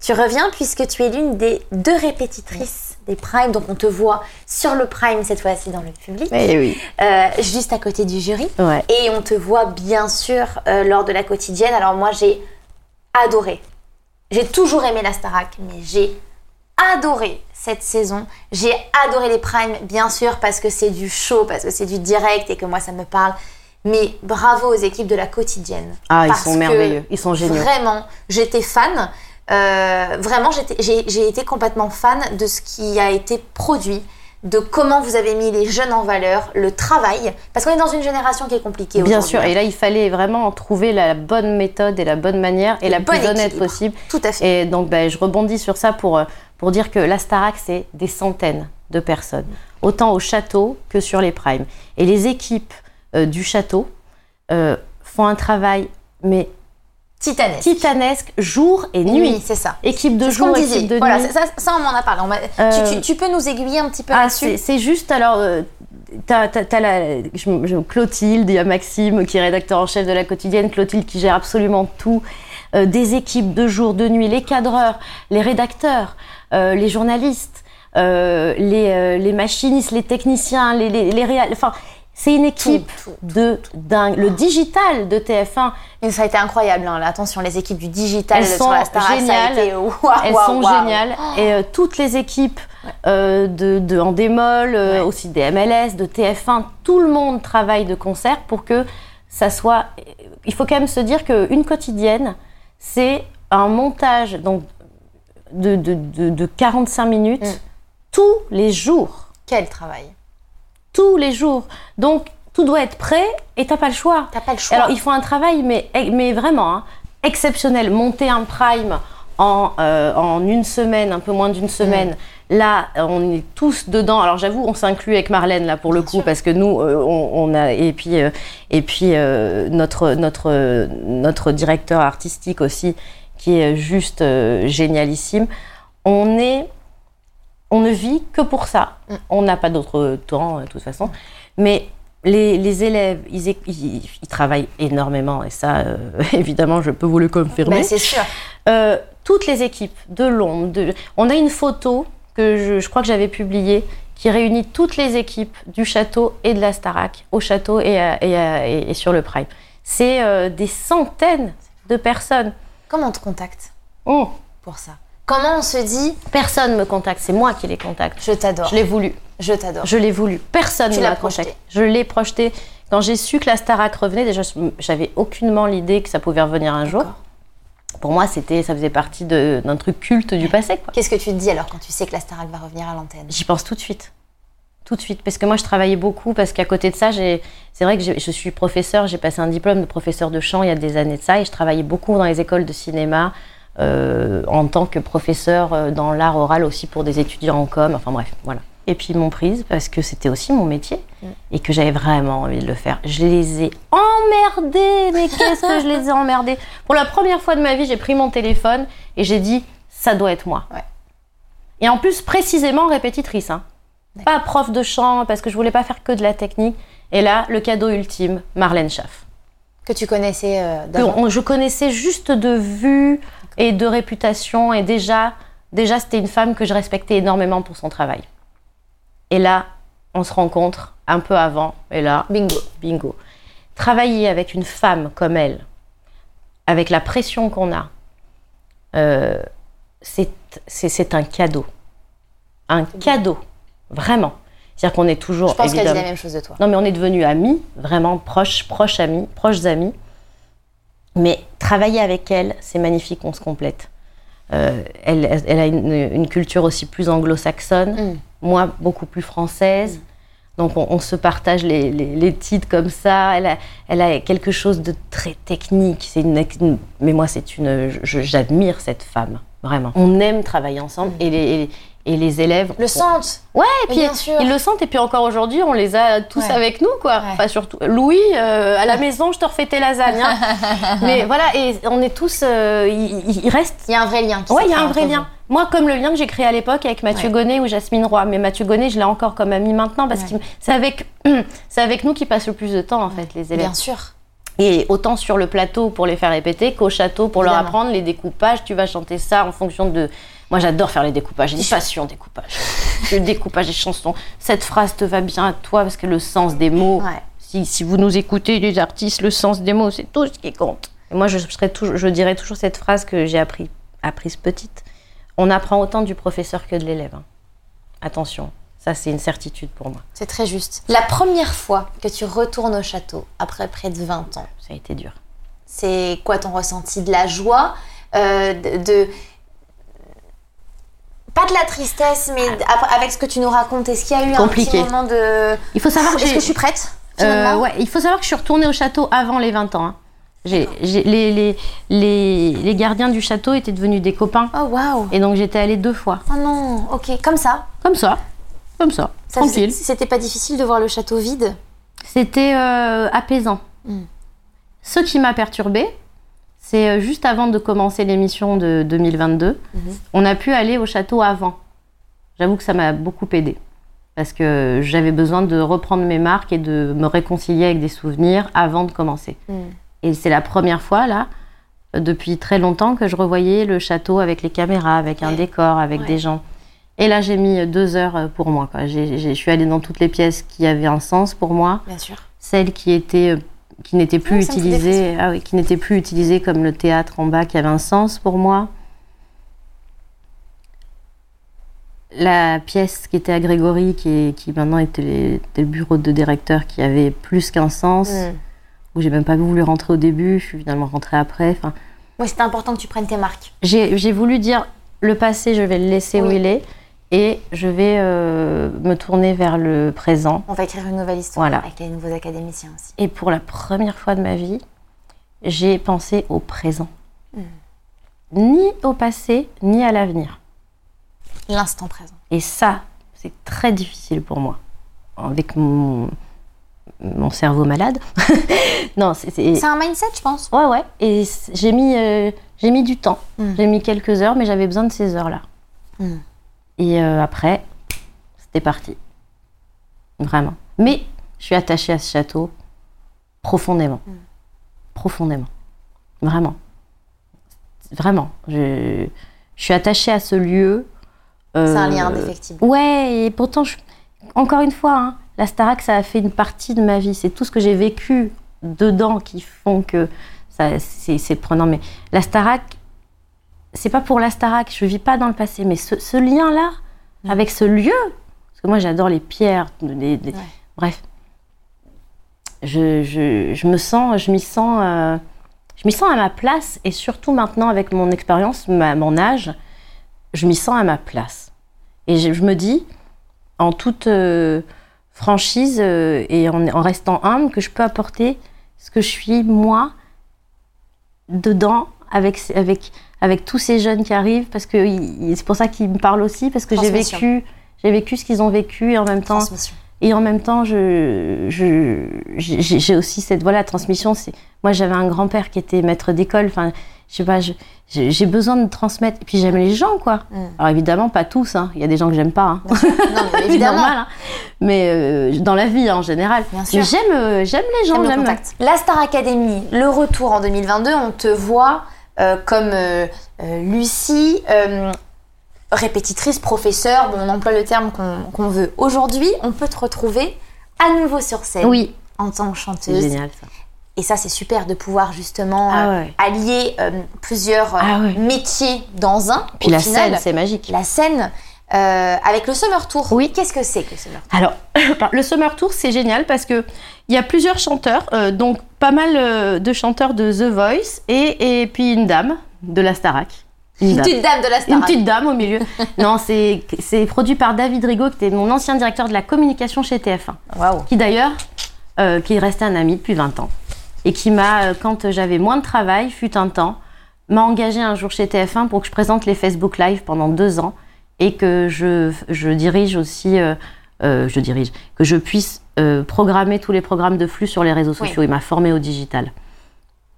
Tu reviens puisque tu es l'une des deux répétitrices des Primes. Donc on te voit sur le Prime cette fois-ci dans le public, Eh oui. euh, juste à côté du jury. Ouais. Et on te voit bien sûr euh, lors de la quotidienne. Alors moi, j'ai adoré. J'ai toujours aimé la Starac, mais j'ai adoré cette saison. J'ai adoré les primes, bien sûr, parce que c'est du show, parce que c'est du direct et que moi, ça me parle. Mais bravo aux équipes de la quotidienne. Ah, ils sont merveilleux. Ils sont géniaux. Vraiment, j'étais fan. Euh, vraiment, j'ai été complètement fan de ce qui a été produit, de comment vous avez mis les jeunes en valeur, le travail. Parce qu'on est dans une génération qui est compliquée Bien sûr. hein. Et là, il fallait vraiment trouver la bonne méthode et la bonne manière et la plus honnête équilibre. possible. Tout à fait. Et donc, ben, je rebondis sur ça pour, euh, pour dire que la Starac, c'est des centaines de personnes, autant au château que sur les primes. Et les équipes euh, du château euh, font un travail, mais Titanesque. titanesque, jour et nuit. Oui, c'est ça. Équipe de jour, équipe de Voilà, nuit. ça, ça, on m'en a parlé. On Euh, tu, tu- tu peux nous aiguiller un petit peu Ah, là-dessus c'est juste alors. euh, T'as, t'as- t'as la, je- je- Clotilde, il y a Maxime qui est rédacteur en chef de la quotidienne, Clotilde qui gère absolument tout, euh, des équipes de jour, de nuit, les cadreurs, les rédacteurs, euh, les journalistes, les, les machinistes, les techniciens, les, les, les réal- Enfin, c'est une équipe tout, de dingue. Le digital de TF1, Et ça a été incroyable. hein. Attention, les équipes du digital Elles sur sont ça a géniales. été elles sont géniales. Et euh, toutes les équipes euh, de, de en démol, euh, Ouais. aussi des MLS, de TF1, tout le monde travaille de concert pour que ça soit. Il faut quand même se dire qu'une quotidienne, c'est un montage donc de, de, de- de 45 minutes Mm. tous les jours. Quel travail. Tous les jours. Donc tout doit être prêt et t'as pas le choix. T'as pas le choix. Alors, ils font un travail, mais, mais vraiment hein, exceptionnel. Monter un prime en, euh, en une semaine, un peu moins d'une semaine. Là, on est tous dedans. Alors, j'avoue, on s'inclut avec Marlène là pour le coup, parce que nous, euh, on, on a et puis euh, et puis notre notre notre directeur artistique aussi, qui est juste génialissime. On est on ne vit que pour ça. Mm. On n'a pas d'autre temps, de toute façon. Mais les, les élèves, ils, é- ils- ils travaillent énormément. Et ça, euh, évidemment, je peux vous le confirmer. Ben, c'est sûr. Euh, toutes les équipes de l'ombre. De... On a une photo que je, je crois que j'avais publiée qui réunit toutes les équipes du château et de la Starac au château et, à- et à- et- et sur le Prime. C'est euh, des centaines de personnes. Comment on te contacte Oh, pour ça? Comment on se dit personne me contacte, c'est moi qui les contacte. je t'adore, Je l'ai voulu. je t'adore Je l'ai voulu. Personne ne m'a projeté. contacté. Je l'ai projeté. Quand j'ai su que la Starac revenait, déjà, j'avais aucunement l'idée que ça pouvait revenir un jour. Pour moi, c'était, ça faisait partie de- d'un truc culte du passé. Qu'est-ce que tu te dis alors quand tu sais que la Starac va revenir à l'antenne? J'y pense tout de suite. Tout de suite. Parce que moi, je travaillais beaucoup. Parce qu'à côté de ça, j'ai, c'est vrai que je suis professeur. J'ai passé un diplôme de professeur de chant il y a des années de ça. Et je travaillais beaucoup dans les écoles de cinéma, euh, en tant que professeur euh, dans l'art oral aussi pour des étudiants en com. Enfin bref, voilà. Et puis ils m'ont prise parce que c'était aussi mon métier et que j'avais vraiment envie de le faire. Je les ai emmerdés, mais qu'est-ce que je les ai emmerdés? Pour la première fois de ma vie, j'ai pris mon téléphone et j'ai dit ça doit être moi. Ouais. Et en plus précisément répétitrice, hein. pas prof de chant parce que je voulais pas faire que de la technique. Et là, le cadeau ultime, Marlène Schaff. Que tu connaissais euh, Que d'avant. on- je connaissais juste de vue et de réputation et déjà, déjà c'était une femme que je respectais énormément pour son travail. Et là, on se rencontre un peu avant et là, Bingo. bingo. Travailler avec une femme comme elle, avec la pression qu'on a, euh, c'est un cadeau. Un cadeau, vraiment. C'est-à-dire qu'on est toujours Je pense qu'elle dit la même chose de toi. non, mais on est devenus amis, vraiment proches, proches amis, proches amis. Mais travailler avec elle, c'est magnifique, on se complète. Euh, elle, elle a une, une culture aussi plus anglo-saxonne, Mm. moi beaucoup plus française. Donc on, on se partage les, les- les titres comme ça. Elle a, elle a quelque chose de très technique. C'est une, une- mais moi c'est une, j'admire cette femme vraiment. On aime travailler ensemble et les, et les- et les élèves Le sentent. Ouais, et puis bien sûr. ils le sentent, et puis encore aujourd'hui, on les a tous Ouais. avec nous, quoi. Ouais. Enfin, surtout Louis, euh, à la maison, je te refais tes lasagnes. hein. Mais voilà, et on est tous. euh, il, reste. Il y a un vrai lien. Qui Ouais, il y a un vrai lien. Moi, comme le lien que j'ai créé à l'époque avec Mathieu Ouais. Gonnet ou Jasmine Roy. Mais Mathieu Gonnet, je l'ai encore comme ami maintenant parce Ouais. que c'est avec, c'est avec nous qui passe le plus de temps, en fait, les élèves. Bien sûr. Et autant sur le plateau pour les faire répéter qu'au château pour leur apprendre les découpages. Tu vas chanter ça en fonction de. Moi, j'adore faire les découpages. J'ai une passion découpage. le découpage des chansons. Cette phrase te va bien à toi parce que le sens des mots. Ouais. Si, si vous nous écoutez, les artistes, le sens des mots, c'est tout ce qui compte. Et moi, je, serais toujours, je dirais toujours cette phrase que j'ai appris, apprise petite. On apprend autant du professeur que de l'élève. hein. Attention, ça c'est une certitude pour moi. C'est très juste. La première fois que tu retournes au château, après près de 20 ans, Ça a été dur. c'est quoi ton ressenti De la joie euh, de, Pas de la tristesse, mais après- avec ce que tu nous racontes, est-ce qu'il y a eu Compliqué. un petit moment de... Il faut savoir que Est-ce que je suis prête Euh, ouais, il faut savoir que je suis retournée au château avant les 20 ans. hein. Les, les gardiens du château étaient devenus des copains. Oh waouh Et donc j'étais allée deux fois. Oh non, ok, comme ça. Comme ça. Comme ça. Ça, tranquille. C'était pas difficile de voir le château vide C'était euh, apaisant. Mm. Ce qui m'a perturbée, c'est euh, juste avant de commencer l'émission de 2022, Mhm. on a pu aller au château avant. J'avoue que ça m'a beaucoup aidé. Parce que j'avais besoin de reprendre mes marques et de me réconcilier avec des souvenirs avant de commencer. Mm. Et c'est la première fois, là, depuis très longtemps, que je revoyais le château avec les caméras, avec un décor, avec Ouais. des gens. Et là, j'ai mis deux heures euh, pour moi. quoi. J'ai- je suis allée dans toutes les pièces qui avaient un sens pour moi Bien sûr. celles qui étaient euh, qui n'étaient plus utilisées ah oui, qui n'étaient plus utilisées comme le théâtre en bas qui avait un sens pour moi la pièce qui était à Grégory qui, est- qui maintenant était, les- était le bureau de directeur qui avait plus qu'un sens Mm. où j'ai même pas voulu rentrer au début je suis finalement rentrée après enfin Ouais, c'était important que tu prennes tes marques. j'ai j'ai voulu dire le passé je vais le laisser où Oui. il est et je vais euh, me tourner vers le présent On va écrire une nouvelle histoire Voilà. avec les nouveaux académiciens aussi. Et pour la première fois de ma vie, j'ai pensé au présent. Ni au passé, ni à l'avenir. L'instant présent. Et ça, c'est très difficile pour moi. Avec mon, mon cerveau malade. non, c'est. un mindset, je pense. Ouais, ouais. Et j'ai mis, euh, j'ai mis du temps. Mm. J'ai mis quelques heures, mais j'avais besoin de ces heures-là. Mm. Et euh, après, c'était parti. Vraiment. Mais je suis attachée à ce château profondément. Mm. Profondément. Vraiment. Vraiment. Je, je suis attachée à ce lieu. C'est un euh, lien indéfectible. Ouais, et pourtant, je- encore une fois, hein, la Starac, ça a fait une partie de ma vie. C'est tout ce que j'ai vécu dedans qui font que ça, c'est, c'est prenant. Mais la Starac, c'est pas pour la Starac. Je vis pas dans le passé, mais ce, ce lien-là, Mm. avec ce lieu, parce que moi, j'adore les pierres, les- les- Ouais. bref. Je, je, je me sens, je m'y sens, euh, je m'y sens à ma place, et surtout maintenant avec mon expérience, mon âge, je m'y sens à ma place. Et je, je me dis, en toute euh, franchise euh, et en, en restant humble, que je peux apporter ce que je suis moi dedans, avec, avec, avec tous ces jeunes qui arrivent, parce que c'est pour ça qu'ils me parlent aussi, parce que j'ai vécu, j'ai vécu ce qu'ils ont vécu et en même temps, et en même temps, je, je, j'ai aussi cette voilà transmission. C'est moi, j'avais un grand-père qui était maître d'école. Enfin, je sais pas, j'ai besoin de transmettre. Et puis j'aime les gens, quoi. Mm. Alors évidemment, pas tous. hein. Il y a des gens que j'aime pas. hein. Non, mais évidemment. normal, hein. Mais euh, dans la vie en général. J'aime, euh, j'aime les gens. J'aime le contact. La Star Academy, le retour en 2022, on te voit comme euh, euh, Lucie, euh, répétitrice, professeure, bon, on emploie le terme qu'on veut. Aujourd'hui, on peut te retrouver à nouveau sur scène Oui, en tant que chanteuse. génial ça. Et ça, c'est super de pouvoir justement Ah euh, allier euh, plusieurs euh, Ah ouais. métiers dans un. Puis au la final. scène, c'est magique. La scène euh, avec le Summer Tour. Oui. Qu'est-ce que c'est que le Summer Tour? Alors, le Summer Tour, c'est génial parce que il y a plusieurs chanteurs, euh, donc pas mal euh, de chanteurs de The Voice et, et puis une dame de la Starac. Une petite dame de la Star Une petite dame au milieu. non, c'est c'est produit par David Rigaud, qui était mon ancien directeur de la communication chez TF1, Waouh. qui d'ailleurs, qui est resté un ami depuis 20 ans, et qui m'a, quand j'avais moins de travail, fut un temps, m'a engagé un jour chez TF1 pour que je présente les Facebook Live pendant deux ans, et que je, je dirige aussi, euh, euh, je dirige, que je puisse euh, programmer tous les programmes de flux sur les réseaux Oui. sociaux. Il m'a formé au digital.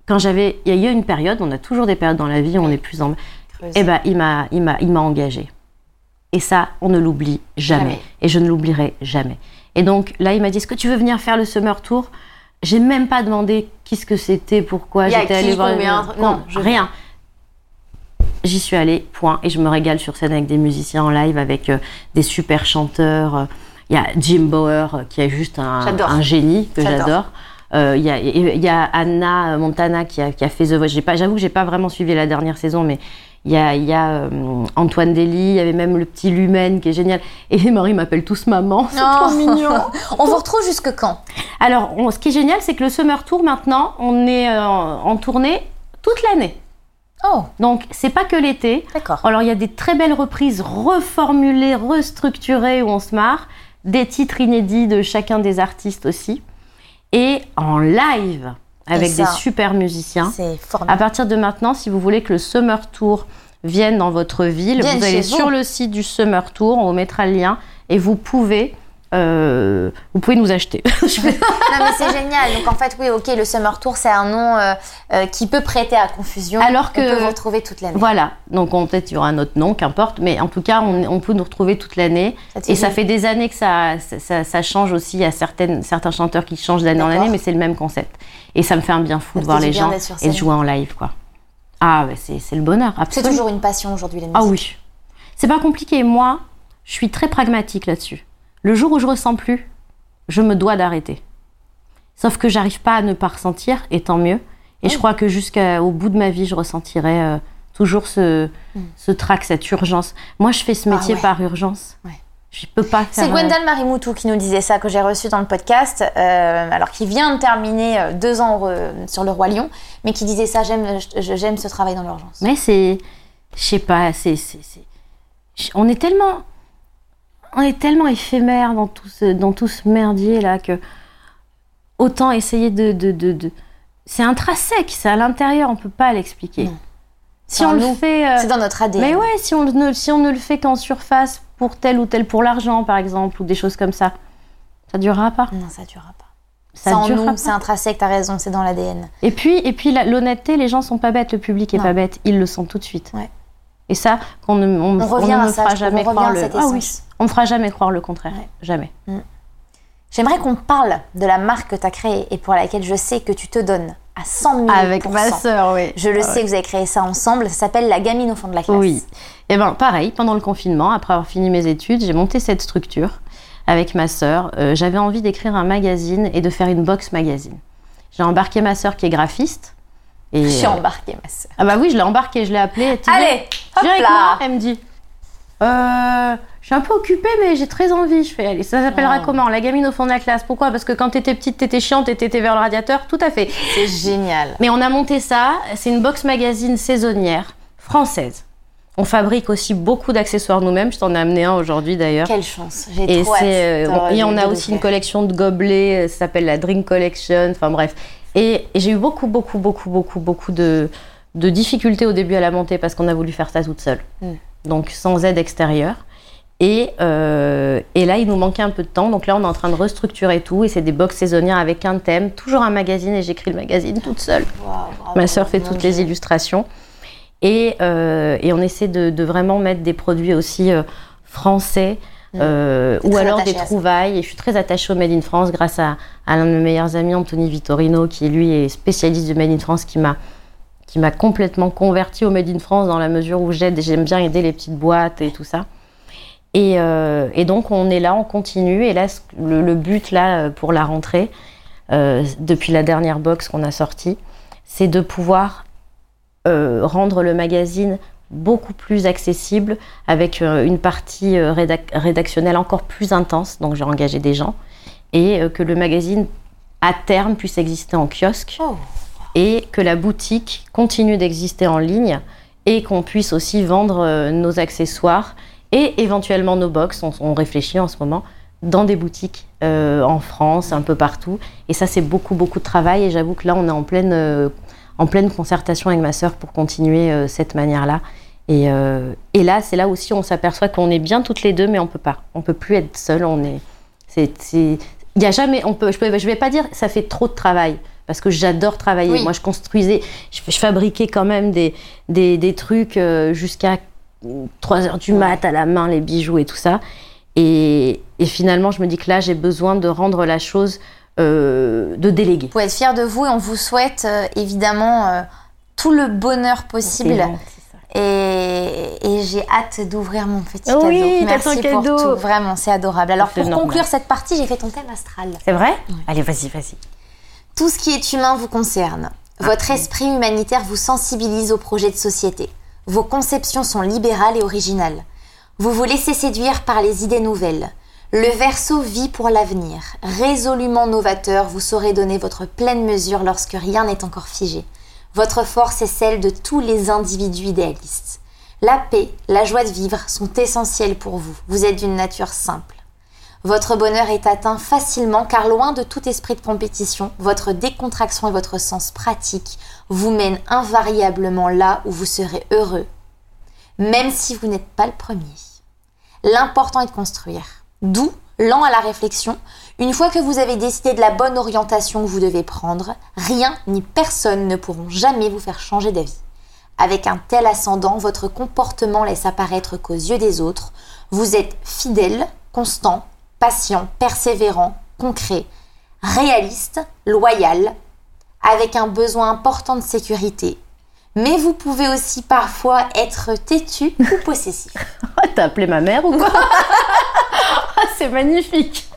Quand j'avais, il y a eu une période, on a toujours des périodes dans la vie où on est plus en, eh ben, il m'a, il m'a, il m'a engagé. Et ça, on ne l'oublie jamais. Jamais. Et je ne l'oublierai jamais. Et donc là, il m'a dit Est-ce que tu veux venir faire le Summer Tour? J'ai même pas demandé qu'est-ce que c'était, pourquoi j'étais allée voir. combien, non, je- rien. J'y suis allée, point. Et je me régale sur scène avec des musiciens en live, avec euh, des super chanteurs. Euh, Il y a Jim Bauer, euh, qui est juste un, génie que J'adore. Euh, Il y, a, il y a Anna Montana qui a, qui a fait The Voice. J'avoue que j'ai pas vraiment suivi la dernière saison, mais il y a, il y a euh, Antoine Dely, il y avait même le petit Lumen qui est génial. Et Marie m'appelle tous maman, c'est Oh. trop mignon. On vous retrouve jusque quand? Alors, on- ce qui est génial, c'est que le Summer Tour maintenant, on est euh, en tournée toute l'année. Oh, Donc, c'est pas que l'été. d'accord. Alors, il y a des très belles reprises reformulées, restructurées où on se marre, des titres inédits de chacun des artistes aussi, et en live avec ça, des super musiciens. C'est À formidable. partir de maintenant, si vous voulez que le Summer Tour vienne dans votre ville, Vienne vous allez vous. sur le site du Summer Tour, on vous mettra le lien, et vous pouvez, euh, vous pouvez nous acheter. Non, mais c'est génial. Donc, en fait, oui, ok, le Summer Tour, c'est un nom euh, euh, qui peut prêter à confusion. Alors que- On peut vous retrouver toute l'année. Voilà, donc on- peut-être il y aura un autre nom, qu'importe, mais en tout cas, on, on peut nous retrouver toute l'année. Et ça fait des années que ça, ça, ça- ça change aussi. Il y a certaines, certains chanteurs qui changent d'année en année, mais c'est le même concept. Et ça me fait un bien fou Ça de voir les gens et de jouer en live, quoi. Ah, c'est le bonheur, C'est toujours une passion aujourd'hui, la musique. Ah oui. C'est pas compliqué. Moi, je suis très pragmatique là-dessus. Le jour où je ressens plus, je me dois d'arrêter. Sauf que j'arrive pas à ne pas ressentir, et tant mieux. Et je crois que jusqu'au bout de ma vie, je ressentirai euh, toujours ce, ce trac, cette urgence. Moi, je fais ce Ah métier ouais. par urgence. Ouais. Je peux pas faire. C'est euh, Gwendal Marimoutou qui nous disait ça, que j'ai reçu dans le podcast, euh, alors qui vient de terminer deux ans sur le Roi Lion, mais qui disait ça, j'aime ce travail dans l'urgence. Mais c'est, je sais pas, c'est- on est tellement, on est tellement éphémère dans tout ce, dans tout ce merdier là que autant essayer de, de, de, de- c'est intrinsèque, c'est à l'intérieur, on peut pas l'expliquer. Si on le fait, euh, C'est dans notre ADN. mais ouais, si on ne, si on ne le fait qu'en surface pour tel ou tel, pour l'argent par exemple, ou des choses comme ça, ça durera pas. Non, ça durera pas. Ça C'est en durera nous, c'est intrinsèque, t'as raison, c'est dans l'ADN. Et puis, et puis l'honnêteté, les gens sont pas bêtes, le public est Non. pas bête, ils le sentent tout de suite. Ouais. Et ça, qu'on ne, on, On on revient ne à me ça, fera jamais croire le. Ah oui, on ne fera jamais croire le contraire, Ouais. jamais. J'aimerais qu'on parle de la marque que tu as créée et pour laquelle je sais que tu te donnes à 100 000 Avec ma sœur, oui. Je le Ah ouais. sais que vous avez créé ça ensemble. Ça s'appelle La Gamine au fond de la classe. Oui. Et ben pareil, pendant le confinement, après avoir fini mes études, j'ai monté cette structure avec ma sœur. Euh, J'avais envie d'écrire un magazine et de faire une box magazine. J'ai embarqué ma sœur qui est graphiste. Et, Je suis euh, embarquée, ma sœur. Ah bah oui, je l'ai embarquée, je l'ai appelée. Tu Allez, hop viens avec là. moi Elle me dit. Euh, je suis un peu occupée, mais j'ai très envie. Je fais, allez, ça s'appellera Oh. comment? La gamine au fond de la classe. Pourquoi? Parce que quand t'étais petite, t'étais chiante et t'étais vers le radiateur. Tout à fait. C'est génial. Mais on a monté ça. C'est une box magazine saisonnière française. On fabrique aussi beaucoup d'accessoires nous-mêmes. Je t'en ai amené un aujourd'hui d'ailleurs. Quelle chance. J'ai Et trop hâte. c'est, euh, et on a aussi une collection de gobelets, ça s'appelle la Drink Collection, enfin bref. Et, et j'ai eu beaucoup, beaucoup, beaucoup, beaucoup, beaucoup de, de difficultés au début à la montée parce qu'on a voulu faire ça toute seule. Mm. Donc sans aide extérieure. Et, euh, et là, il nous manquait un peu de temps. Donc là, on est en train de restructurer tout. Et c'est des box saisonnières avec un thème, toujours un magazine. Et j'écris le magazine toute seule. Ma sœur fait toutes les illustrations. Et, euh, et on essaie de, de vraiment mettre des produits aussi euh, français. Euh, T'es ou alors des trouvailles. Et je suis très attachée au Made in France grâce à, à l'un de mes meilleurs amis, Anthony Vittorino, qui lui est spécialiste du Made in France, qui m'a qui m'a complètement converti au Made in France dans la mesure où j'aide, j'aime bien aider les petites boîtes et tout ça. Et, euh, et donc on est là, on continue. Et là, le, le but là euh, pour la rentrée, euh, depuis la dernière box qu'on a sortie, c'est de pouvoir euh, rendre le magazine beaucoup plus accessible avec euh, une partie euh, rédac- rédactionnelle encore plus intense. Donc j'ai engagé des gens et euh, que le magazine à terme puisse exister en kiosque Oh. et que la boutique continue d'exister en ligne et qu'on puisse aussi vendre nos accessoires et éventuellement nos box. On, on réfléchit en ce moment dans des boutiques euh, en France, un peu partout. Et ça, c'est beaucoup, beaucoup de travail. Et j'avoue que là, on est en pleine, euh, en pleine concertation avec ma sœur pour continuer euh, cette manière-là. Et, euh, et là, c'est là aussi on s'aperçoit qu'on est bien toutes les deux, mais on peut pas. On peut plus être seul. On est. C'est. Il y a jamais. On peut. Je, peux, je vais pas dire ça fait trop de travail parce que j'adore travailler. Oui. Moi, je construisais. Je, je fabriquais quand même des des, des trucs euh, jusqu'à 3 heures du mat à la main, les bijoux et tout ça. Et, et finalement, je me dis que là, j'ai besoin de rendre la chose euh, de déléguer. Pouvez être fiers de vous et on vous souhaite euh, évidemment euh, tout le bonheur possible. Et, et j'ai hâte d'ouvrir mon petit Oui, cadeau. ton Merci pour cadeau. tout. Vraiment, c'est adorable. Alors, pour normal. conclure cette partie, j'ai fait ton thème astral. C'est vrai Allez, vas-y, vas-y. Tout ce qui est humain vous concerne. Votre esprit humanitaire vous sensibilise aux projets de société. Vos conceptions sont libérales et originales. Vous vous laissez séduire par les idées nouvelles. Le verso vit pour l'avenir. Résolument novateur, vous saurez donner votre pleine mesure lorsque rien n'est encore figé. Votre force est celle de tous les individus idéalistes. La paix, la joie de vivre sont essentielles pour vous. Vous êtes d'une nature simple. Votre bonheur est atteint facilement car loin de tout esprit de compétition, votre décontraction et votre sens pratique vous mènent invariablement là où vous serez heureux, même si vous n'êtes pas le premier. L'important est de construire. D'où, lent à la réflexion, une fois que vous avez décidé de la bonne orientation que vous devez prendre, rien ni personne ne pourront jamais vous faire changer d'avis. Avec un tel ascendant, votre comportement laisse apparaître qu'aux yeux des autres, vous êtes fidèle, constant, patient, persévérant, concret, réaliste, loyal, avec un besoin important de sécurité. Mais vous pouvez aussi parfois être têtu ou possessif. Ah, T'as appelé ma mère ou quoi? Ah, c'est magnifique.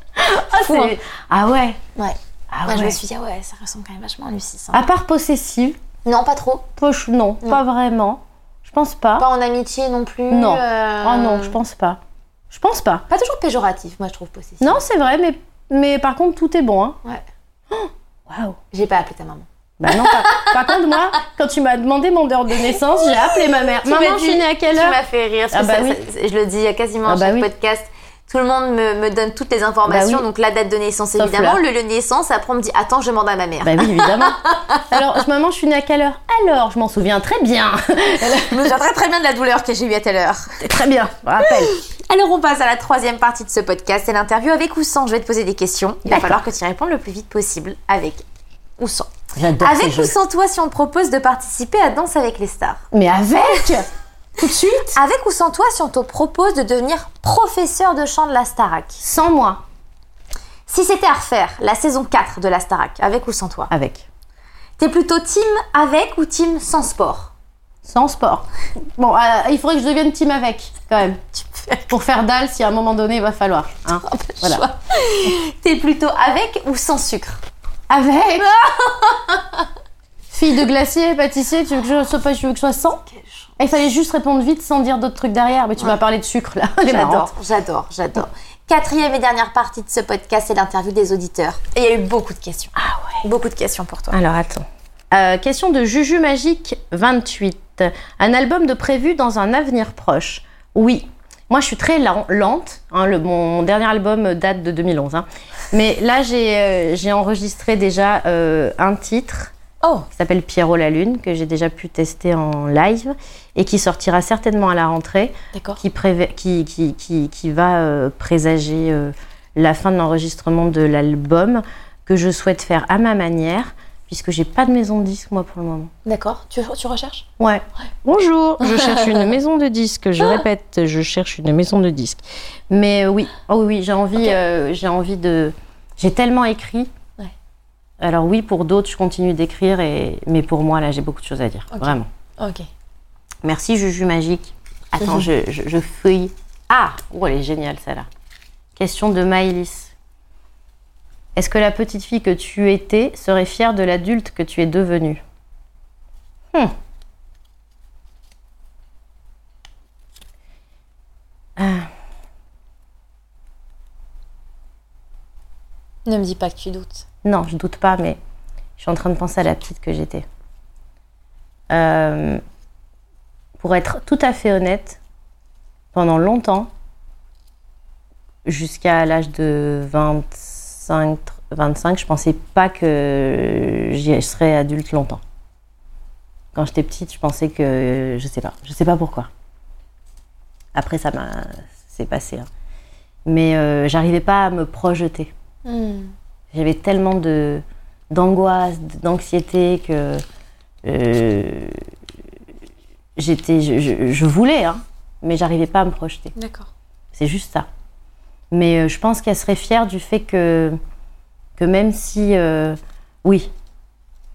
Ah, Fou, c'est- ah ouais. Ouais. Ah Moi, je ouais. me suis dit, ah ouais, ça ressemble quand même vachement à Lucie. ça. À part possessive, Non, pas trop. je- non, Non. pas vraiment. Je pense pas. Pas en amitié non plus. Non. euh, Ah non, je pense pas. Je pense pas. Pas toujours péjoratif, moi, je trouve possessif. Non, c'est vrai, mais, mais par contre, tout est bon. Hein. Ouais. Waouh. J'ai pas appelé ta maman. Bah non, par, par contre, moi, quand tu m'as demandé mon heure de naissance, j'ai appelé ma mère. Tu Maman, je suis née à quelle Tu heure m'as fait rire. Ah parce que bah ça- oui. ça- je le dis quasiment à Ah bah chaque oui. podcast. Tout le monde me, me donne toutes les informations. Bah oui. Donc la date de naissance, Sauf évidemment. Le lieu de naissance, après on me dit Attends, je demande à ma mère. Bah oui, évidemment. Alors, je- maman, je suis née à quelle heure? Alors, je m'en souviens très bien. Je me souviens très très bien de la douleur que j'ai eue à telle heure. très bien, rappelle. Alors on passe à la troisième partie de ce podcast. C'est l'interview avec ou sans. Je vais te poser des questions. Il va falloir que tu y répondes le plus vite possible avec ou sans. Avec ou jeux. sans toi si on te propose de participer à Danse avec les stars Mais avec? Tout de suite Avec ou sans toi si on te propose de devenir professeur de chant de la Starac Sans moi. Si c'était à refaire, la saison 4 de la Starac, avec ou sans toi? Avec. T'es plutôt team avec ou team sans sport? Sans sport. Bon, euh, il faudrait que je devienne team avec, quand même. Pour faire dalle, si à un moment donné, il va falloir. hein. Voilà. choix. T'es plutôt avec ou sans sucre? Avec Fille de glacier, pâtissier, tu veux que je sois pas, tu veux que je sois sans? Il fallait juste répondre vite sans dire d'autres trucs derrière. Mais tu m'as parlé de sucre là. J'adore, j'adore, j'adore. Quatrième et dernière partie de ce podcast, c'est l'interview des auditeurs. Et il y a eu beaucoup de questions. Ah ouais Beaucoup de questions pour toi. Alors attends. Euh, question de Juju Magique 28. Un album de prévu dans un avenir proche? Oui. Moi, je suis très lent- lente. hein, le, mon dernier album date de 2011. hein. Mais là, j'ai euh, enregistré déjà euh, un titre Oh, qui s'appelle Pierrot la Lune, que j'ai déjà pu tester en live et qui sortira certainement à la rentrée, d'accord. qui, qui, qui, qui, qui va euh, présager euh, la fin de l'enregistrement de l'album que je souhaite faire à ma manière, puisque j'ai pas de maison de disque moi pour le moment. D'accord. Tu, tu recherches? Ouais. Bonjour, je cherche une maison de disque. Je répète, je cherche une maison de disque. Mais euh, oui, oh oui, j'ai envie, euh, j'ai envie de. J'ai tellement écrit. Ouais. Alors oui, pour d'autres, je continue d'écrire, et... mais pour moi, là, j'ai beaucoup de choses à dire. Ok. Vraiment. Ok. Merci, Juju Magique. Attends, je, je, je feuille. Ah Oh, elle est géniale, celle-là. Question de Maëlys. Est-ce que la petite fille que tu étais serait fière de l'adulte que tu es devenue Hmm. Ah, Ne me dis pas que tu doutes. Non, je doute pas, mais je suis en train de penser à la petite que j'étais. Euh, pour être tout à fait honnête, pendant longtemps, jusqu'à l'âge de 25, 25, je pensais pas que j'y serais adulte longtemps. Quand j'étais petite, je pensais que je sais pas, je sais pas pourquoi. Après, ça m'a, c'est passé. hein. Mais euh, j'arrivais pas à me projeter. Hmm. J'avais tellement de d'angoisse, d'anxiété que euh, j'étais, je, je- je voulais, hein, mais j'arrivais pas à me projeter. D'accord. C'est juste ça. Mais euh, je pense qu'elle serait fière du fait que que même si, euh, oui,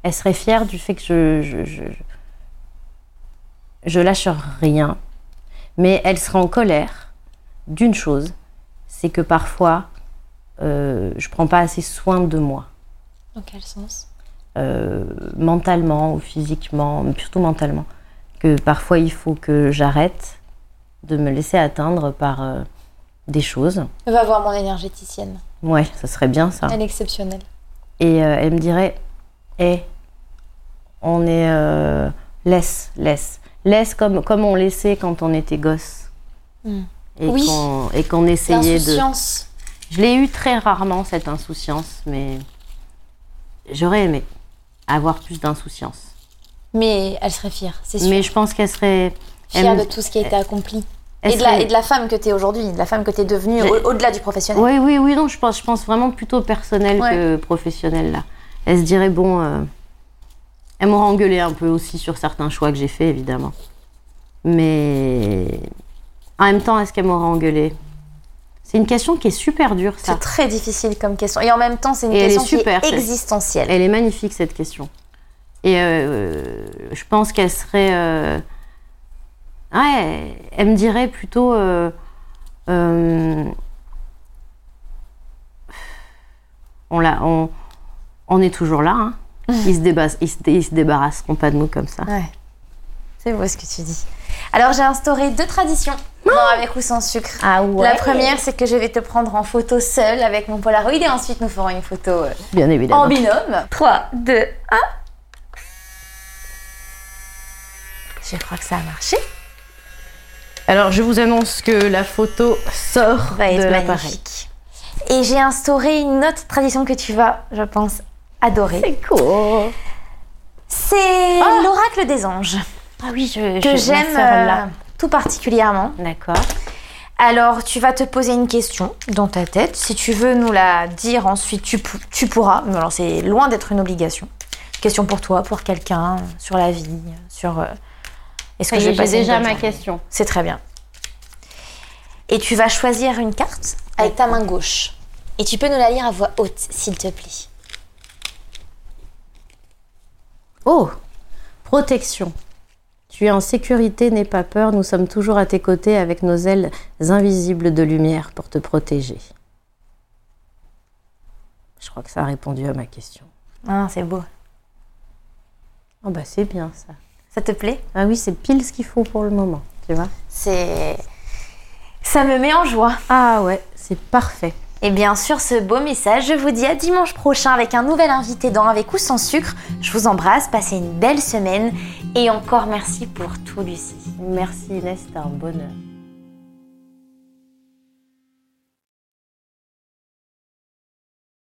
elle serait fière du fait que je je, je, je lâche rien, mais elle serait en colère d'une chose, c'est que parfois euh, je prends pas assez soin de moi Dans quel sens? Euh, mentalement ou physiquement, mais surtout mentalement, que parfois il faut que j'arrête de me laisser atteindre par euh, des choses. Va voir mon énergéticienne. Ouais, ça serait bien ça. Elle est exceptionnelle. Et euh, elle me dirait, hé, on est... euh, laisse, laisse. Laisse comme, comme on laissait quand on était gosse. Hmm. Et Oui. qu'on et qu'on essayait de... Je l'ai eu très rarement, cette insouciance, mais j'aurais aimé avoir plus d'insouciance. Mais elle serait fière, c'est sûr. Mais je pense qu'elle serait. fière elle- de tout ce qui a été accompli. Et de, la, serait- et de la femme que tu es aujourd'hui, de la femme que tu es devenue, au- au-delà du professionnel. Oui, oui, oui, non, je pense, je pense vraiment plutôt personnel Ouais. que professionnel là. Elle se dirait, bon. euh, Elle m'aura engueulé un peu aussi sur certains choix que j'ai faits, évidemment. Mais. En même temps, est-ce qu'elle m'aura engueulé? C'est une question qui est super dure, ça. C'est très difficile comme question. Et en même temps, c'est une Et est question super, qui est cette- existentielle. Elle est magnifique cette question. Et euh, je pense qu'elle serait. euh, Ouais, elle me dirait plutôt. euh, on, l'a, on, on est toujours là. Hein. Ils, se débarrassent, ils, se, ils se débarrasseront pas de nous comme ça. Ouais. C'est beau ce que tu dis. Alors, j'ai instauré deux traditions dans Avec ou sans sucre. Ah ouais La première, c'est que je vais te prendre en photo seule avec mon Polaroid et ensuite nous ferons une photo euh, Bien évidemment. en binôme. 3, 2, 1. Je crois que ça a marché. Alors, je vous annonce que la photo sort Va de être l'appareil. magnifique. Et j'ai instauré une autre tradition que tu vas, je pense, adorer. C'est cool. C'est l'oracle des anges Ah oui, je, que j'aime euh, tout particulièrement. D'accord. Alors, tu vas te poser une question dans ta tête. Si tu veux nous la dire ensuite, tu pourras. Mais alors, c'est loin d'être une obligation. Question pour toi, pour quelqu'un, sur la vie, sur. euh, Est-ce que j'ai déjà ma question. C'est très bien. Et tu vas choisir une carte avec ta main gauche. Et tu peux nous la lire à voix haute, s'il te plaît. Oh Protection. Tu es en sécurité, n'aie pas peur, nous sommes toujours à tes côtés avec nos ailes invisibles de lumière pour te protéger. Je crois que ça a répondu à ma question. Ah, c'est beau. Oh bah c'est bien ça. Ça te plaît? Ah oui, c'est pile ce qu'il faut pour le moment, tu vois. C'est. Ça me met en joie. Ah ouais, c'est parfait. Et bien sûr, ce beau message, je vous dis à dimanche prochain avec un nouvel invité dans Avec ou sans sucre. Je vous embrasse, passez une belle semaine et encore merci pour tout, Lucie. Merci Inès, c'était un bonheur.